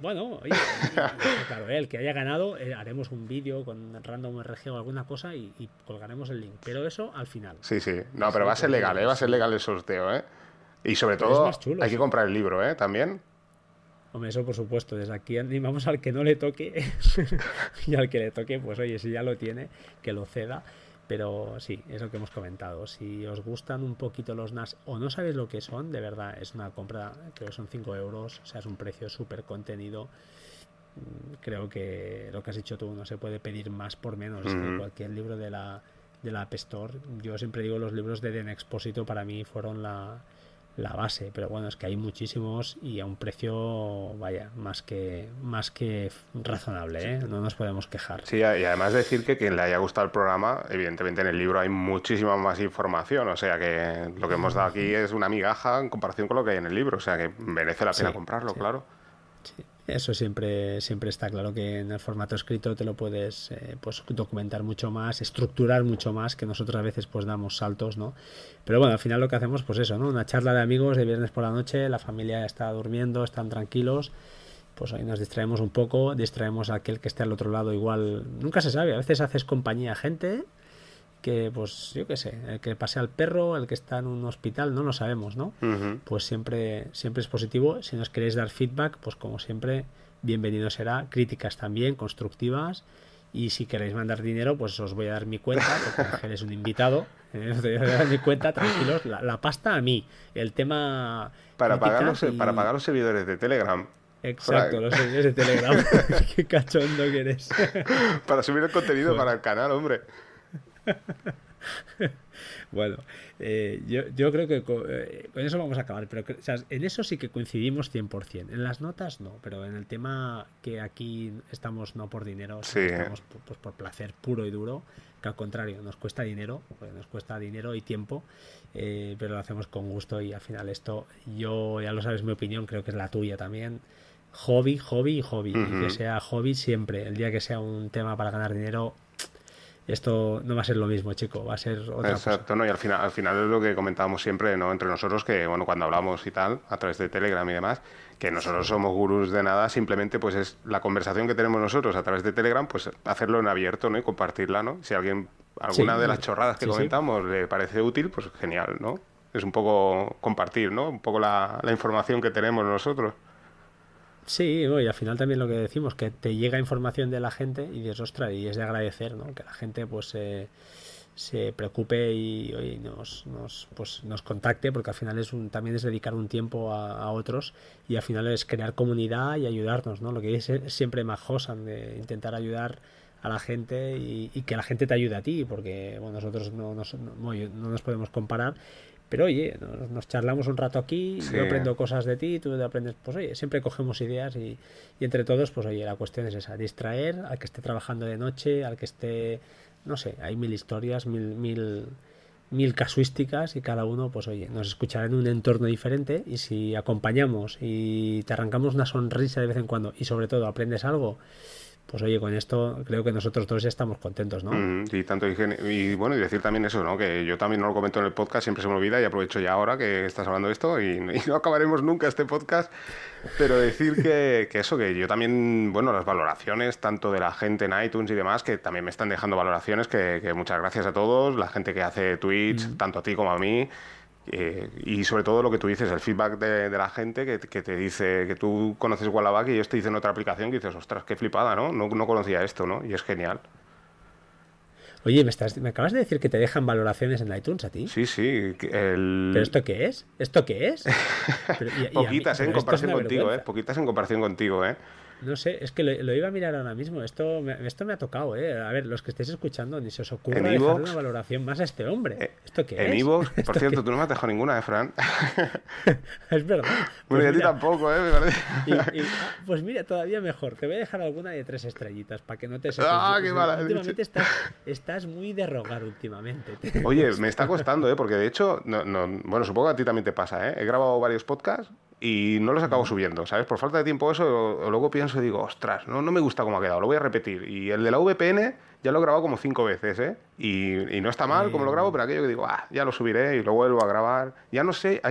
Bueno, oye, claro, el que haya ganado, eh, haremos un vídeo con random RG o alguna cosa y, y, colgaremos el link. Pero eso al final. Sí, sí. No, pero va a ser legal, ¿eh? Va a ser legal el sorteo, ¿eh? Y sobre todo, hay que comprar el libro, ¿eh? También. Hombre, eso por supuesto. Desde aquí animamos al que no le toque y al que le toque, pues oye, si ya lo tiene, que lo ceda. Pero sí, es lo que hemos comentado. Si os gustan un poquito los NAS o no sabéis lo que son, de verdad, es una compra, creo que son 5 euros, o sea, es un precio súper contenido. creo que lo que has dicho tú no se puede pedir más por menos. cualquier libro de la, de la App Store, yo siempre digo los libros de Den Expósito para mí fueron la, la base, pero bueno, es que hay muchísimos y a un precio, vaya, más que más que razonable, ¿eh? no nos podemos quejar. Sí, y además decir que quien le haya gustado el programa, evidentemente en el libro hay muchísima más información, o sea que lo que hemos dado aquí es una migaja en comparación con lo que hay en el libro, o sea que merece la pena comprarlo, claro. Sí. Eso siempre, siempre está claro que en el formato escrito te lo puedes eh, pues, documentar mucho más, estructurar mucho más, que nosotros a veces pues damos saltos, ¿no? Pero bueno, al final lo que hacemos, pues eso, ¿no? Una charla de amigos de viernes por la noche, la familia está durmiendo, están tranquilos, pues hoy nos distraemos un poco, distraemos a aquel que esté al otro lado igual, nunca se sabe, a veces haces compañía a gente que, pues, yo qué sé, el que pase al perro, el que está en un hospital, no lo sabemos, ¿no? Pues siempre, siempre es positivo. Si nos queréis dar feedback, pues como siempre, bienvenido será. Críticas también, constructivas. Y si queréis mandar dinero, pues os voy a dar mi cuenta, porque Ángel es un invitado. Eh, os voy a dar mi cuenta, tranquilos. La, pasta a mí. El tema. Para pagar, los, para pagar los servidores de Telegram. Exacto, los servidores de Telegram. Qué cachondo que eres. para subir el contenido para el canal, hombre. bueno, eh, yo, yo, creo que eh, con, eso vamos a acabar, pero en eso sí que coincidimos 100%. En las notas no, pero en el tema que aquí estamos no por dinero, estamos pues, por placer puro y duro, que al contrario, nos cuesta dinero, pues nos cuesta dinero y tiempo, eh, pero lo hacemos con gusto y al final esto, yo ya lo sabes mi opinión, creo que es la tuya también. Hobby, hobby y hobby. Y que sea hobby siempre. El día que sea un tema para ganar dinero, esto no va a ser lo mismo, chico, va a ser otra Exacto, ¿no? y al final, al final es lo que comentábamos siempre, ¿no? Entre nosotros, que bueno, cuando hablamos y tal, a través de Telegram y demás, que nosotros somos gurús de nada, simplemente pues es la conversación que tenemos nosotros a través de Telegram, pues hacerlo en abierto, ¿no? Y compartirla, ¿no? Si alguien, alguna de las chorradas que comentamos le parece útil, pues genial, ¿no? Es un poco compartir, ¿no? Un poco la, la información que tenemos nosotros. Sí, y al final también lo que decimos, que te llega información de la gente y dices, ostras, y es de agradecer, ¿no? Que la gente pues se preocupe y, nos, nos, pues, nos contacte, porque al final es un, también es dedicar un tiempo a, otros y al final es crear comunidad y ayudarnos, ¿no? Lo que es siempre más de intentar ayudar a la gente y, que la gente te ayude a ti, porque bueno, nosotros no, no, no nos podemos comparar, pero oye, nos, charlamos un rato aquí, yo aprendo cosas de ti, tú aprendes, pues oye, siempre cogemos ideas y, entre todos, pues oye, la cuestión es esa, distraer al que esté trabajando de noche, al que esté, no sé, hay mil historias, mil, mil, mil casuísticas y cada uno, pues oye, nos escuchará en un entorno diferente y si acompañamos y te arrancamos una sonrisa de vez en cuando y sobre todo aprendes algo, pues oye, con esto creo que nosotros todos estamos contentos, ¿no? Mm, y tanto y bueno, y decir también eso, ¿no? Que yo también no lo comento en el podcast, siempre se me olvida y aprovecho ya ahora que estás hablando de esto y, no acabaremos nunca este podcast, pero decir que, eso, que yo también, bueno, las valoraciones tanto de la gente en iTunes y demás, que también me están dejando valoraciones, que, muchas gracias a todos, la gente que hace tweets, mm. tanto a ti como a mí, eh, y sobre todo lo que tú dices, el feedback de, la gente que, te dice que tú conoces Wallaback y ellos te dicen otra aplicación que dices, ostras, qué flipada, ¿no? ¿no? No conocía esto, ¿no? Y es genial. Oye, ¿me, estás, ¿me acabas de decir que te dejan valoraciones en iTunes a ti? Sí, sí. ¿Pero esto qué es? ¿Esto qué es? Poquitas, ¿eh? En comparación contigo, ¿eh? Poquitas en comparación contigo, ¿eh? No sé, es que lo, iba a mirar ahora mismo. Esto me, esto me ha tocado, ¿eh? A ver, los que estéis escuchando, ni se os ocurra dejarle una valoración más a este hombre. Eh, ¿Esto qué en es? En por cierto, tú no me has dejado ninguna, ¿eh, Fran? es verdad. Bueno, y a ti tampoco, ¿eh? y, pues mira, todavía mejor. Te voy a dejar alguna de tres estrellitas para que no te ¡Ah, qué mala! Últimamente estás, estás, muy de rogar últimamente. Oye, me está costando, ¿eh? Porque de hecho, no, no, bueno, supongo que a ti también te pasa, ¿eh? He grabado varios podcasts y no los acabo subiendo, ¿sabes? Por falta de tiempo eso, luego pienso y digo, ostras, no, no me gusta cómo ha quedado, lo voy a repetir. Y el de la VPN ya lo he grabado como cinco veces, ¿eh? Y, y no está mal como lo grabo, pero aquello que digo, ah, ya lo subiré y lo vuelvo a grabar. Ya no sé,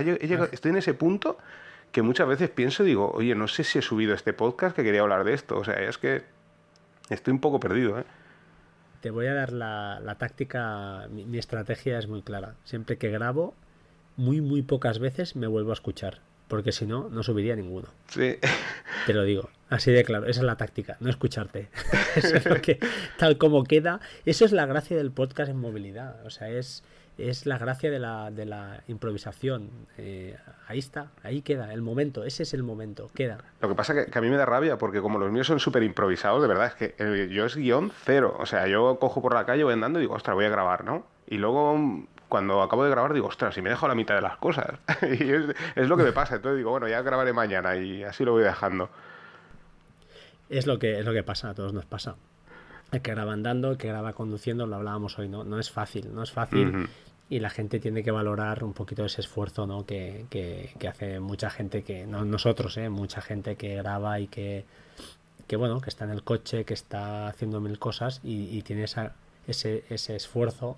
estoy en ese punto que muchas veces pienso y digo, oye, no sé si he subido este podcast que quería hablar de esto. O sea, es que estoy un poco perdido, ¿eh? Te voy a dar la, la táctica, mi, mi estrategia es muy clara. Siempre que grabo, muy, muy pocas veces me vuelvo a escuchar porque si no, no subiría ninguno. Sí. Te lo digo, así de claro, esa es la táctica, no escucharte. eso es lo que, tal como queda, eso es la gracia del podcast en movilidad, o sea, es, es la gracia de la, de la improvisación. Eh, ahí está, ahí queda, el momento, ese es el momento, queda. Lo que pasa que, que a mí me da rabia porque como los míos son súper improvisados, de verdad, es que eh, yo es guion cero. O sea, yo cojo por la calle, voy andando y digo, ostras, voy a grabar, ¿no? Y luego cuando acabo de grabar digo, ostras, si me dejo la mitad de las cosas. y es, es, lo que me pasa. Entonces digo, bueno, ya grabaré mañana y así lo voy dejando. Es lo que, es lo que pasa, a todos nos pasa. El que graba andando, el que graba conduciendo, lo hablábamos hoy, ¿no? No es fácil, no es fácil. Uh -huh. Y la gente tiene que valorar un poquito ese esfuerzo, ¿no? Que, que, que hace mucha gente que, no nosotros, ¿eh? Mucha gente que graba y que, que, bueno, que está en el coche, que está haciendo mil cosas y, y tiene esa, ese, ese esfuerzo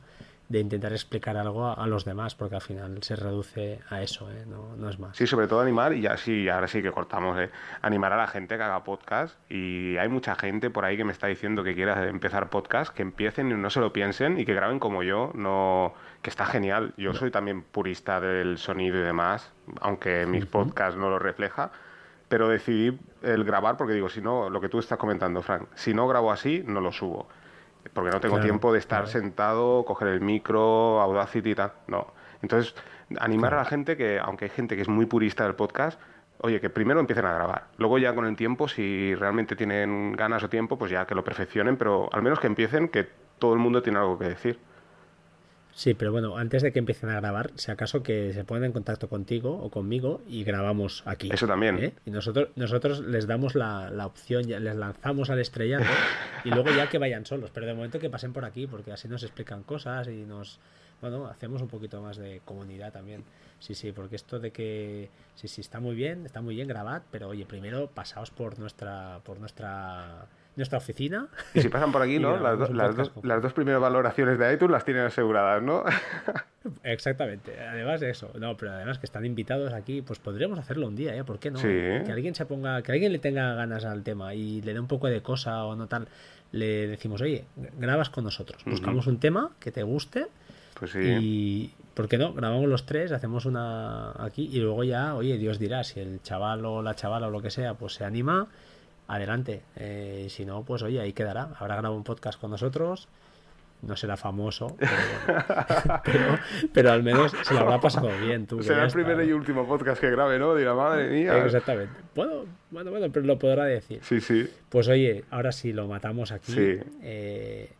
de intentar explicar algo a, a, los demás, porque al final se reduce a eso, ¿eh? no, no, es más. Sí, sobre todo animar, y ya sí, ahora sí que cortamos, ¿eh? animar a la gente que haga podcast, y hay mucha gente por ahí que me está diciendo que quiera empezar podcast, que empiecen y no se lo piensen, y que graben como yo, no que está genial. Yo soy también purista del sonido y demás, aunque mis uh -huh. podcasts no lo refleja, pero decidí el grabar porque digo, si no, lo que tú estás comentando, Frank, si no grabo así, no lo subo porque no tengo claro, tiempo de estar claro. sentado, coger el micro, Audacity y tal. No. Entonces, animar claro. a la gente que, aunque hay gente que es muy purista del podcast, oye, que primero empiecen a grabar. Luego ya con el tiempo, si realmente tienen ganas o tiempo, pues ya que lo perfeccionen, pero al menos que empiecen, que todo el mundo tiene algo que decir. Sí, pero bueno, antes de que empiecen a grabar, si acaso que se pongan en contacto contigo o conmigo y grabamos aquí. Eso también. ¿eh? Y nosotros, nosotros les damos la, la opción, ya, les lanzamos al estrellato y luego ya que vayan solos. Pero de momento que pasen por aquí, porque así nos explican cosas y nos. Bueno, hacemos un poquito más de comunidad también. Sí, sí, porque esto de que. Sí, sí, está muy bien, está muy bien, grabad, pero oye, primero pasaos por nuestra. por nuestra nuestra oficina. Y si pasan por aquí, ¿no? Las, do, las, dos, las, dos primeras valoraciones de iTunes las tienen aseguradas, ¿no? Exactamente. Además de eso, no, pero además que están invitados aquí, pues podríamos hacerlo un día, ¿eh? ¿Por qué no? Sí. Que alguien se ponga, que alguien le tenga ganas al tema y le dé un poco de cosa o no tal, le decimos, oye, grabas con nosotros, buscamos uh -huh. un tema que te guste. Pues sí. Y, ¿por qué no? Grabamos los tres, hacemos una aquí y luego ya, oye, Dios dirá, si el chaval o la chavala o lo que sea, pues se anima adelante. Eh, si no, pues oye, ahí quedará. Habrá grabado un podcast con nosotros. No será famoso, pero, bueno. pero, pero, al menos se lo habrá pasado bien. Tú, será el primer y último podcast que grabe, ¿no? Dirá, madre mía. Exactamente. Bueno, bueno, bueno, pero lo podrá decir. Sí, sí. Pues oye, ahora sí lo matamos aquí. Sí. Eh,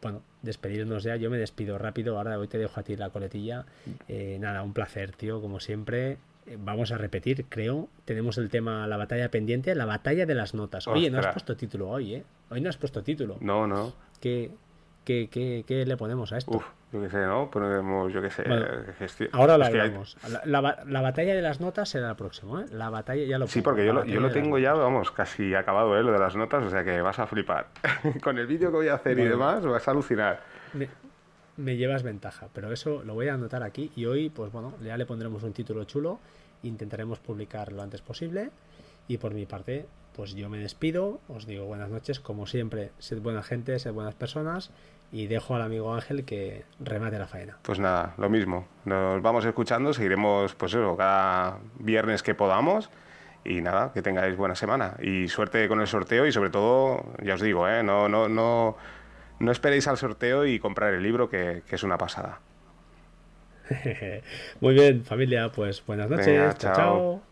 bueno, despedirnos ya. Yo me despido rápido. Ahora hoy te dejo a ti la coletilla. Eh, nada, un placer, tío, como siempre vamos a repetir, creo, tenemos el tema la batalla pendiente, la batalla de las notas. Oye, Ostras. no has puesto título hoy, ¿eh? Hoy no has puesto título. No, no. ¿Qué, qué, qué, qué le ponemos a esto? Uf, yo qué sé, ¿no? Ponemos, yo qué sé. Bueno, ahora lo hablamos. Hay... La, la, la, batalla de las notas será el próximo, ¿eh? La batalla ya lo Sí, porque yo lo, yo lo tengo ya, vamos, casi acabado, ¿eh? Lo de las notas, o sea que vas a flipar. Con el vídeo que voy a hacer bueno. y demás, vas a alucinar. Me, me llevas ventaja, pero eso lo voy a anotar aquí y hoy, pues bueno, ya le pondremos un título chulo, intentaremos publicar lo antes posible y por mi parte, pues yo me despido, os digo buenas noches, como siempre, sed buena gente, sed buenas personas y dejo al amigo Ángel que remate la faena. Pues nada, lo mismo, nos vamos escuchando, seguiremos pues cada viernes que podamos y nada, que tengáis buena semana y suerte con el sorteo y sobre todo, ya os digo, ¿eh? no, no, no no esperéis al sorteo y comprar el libro, que es una pasada. Muy bien, familia, pues buenas noches. Venga, chao. chao.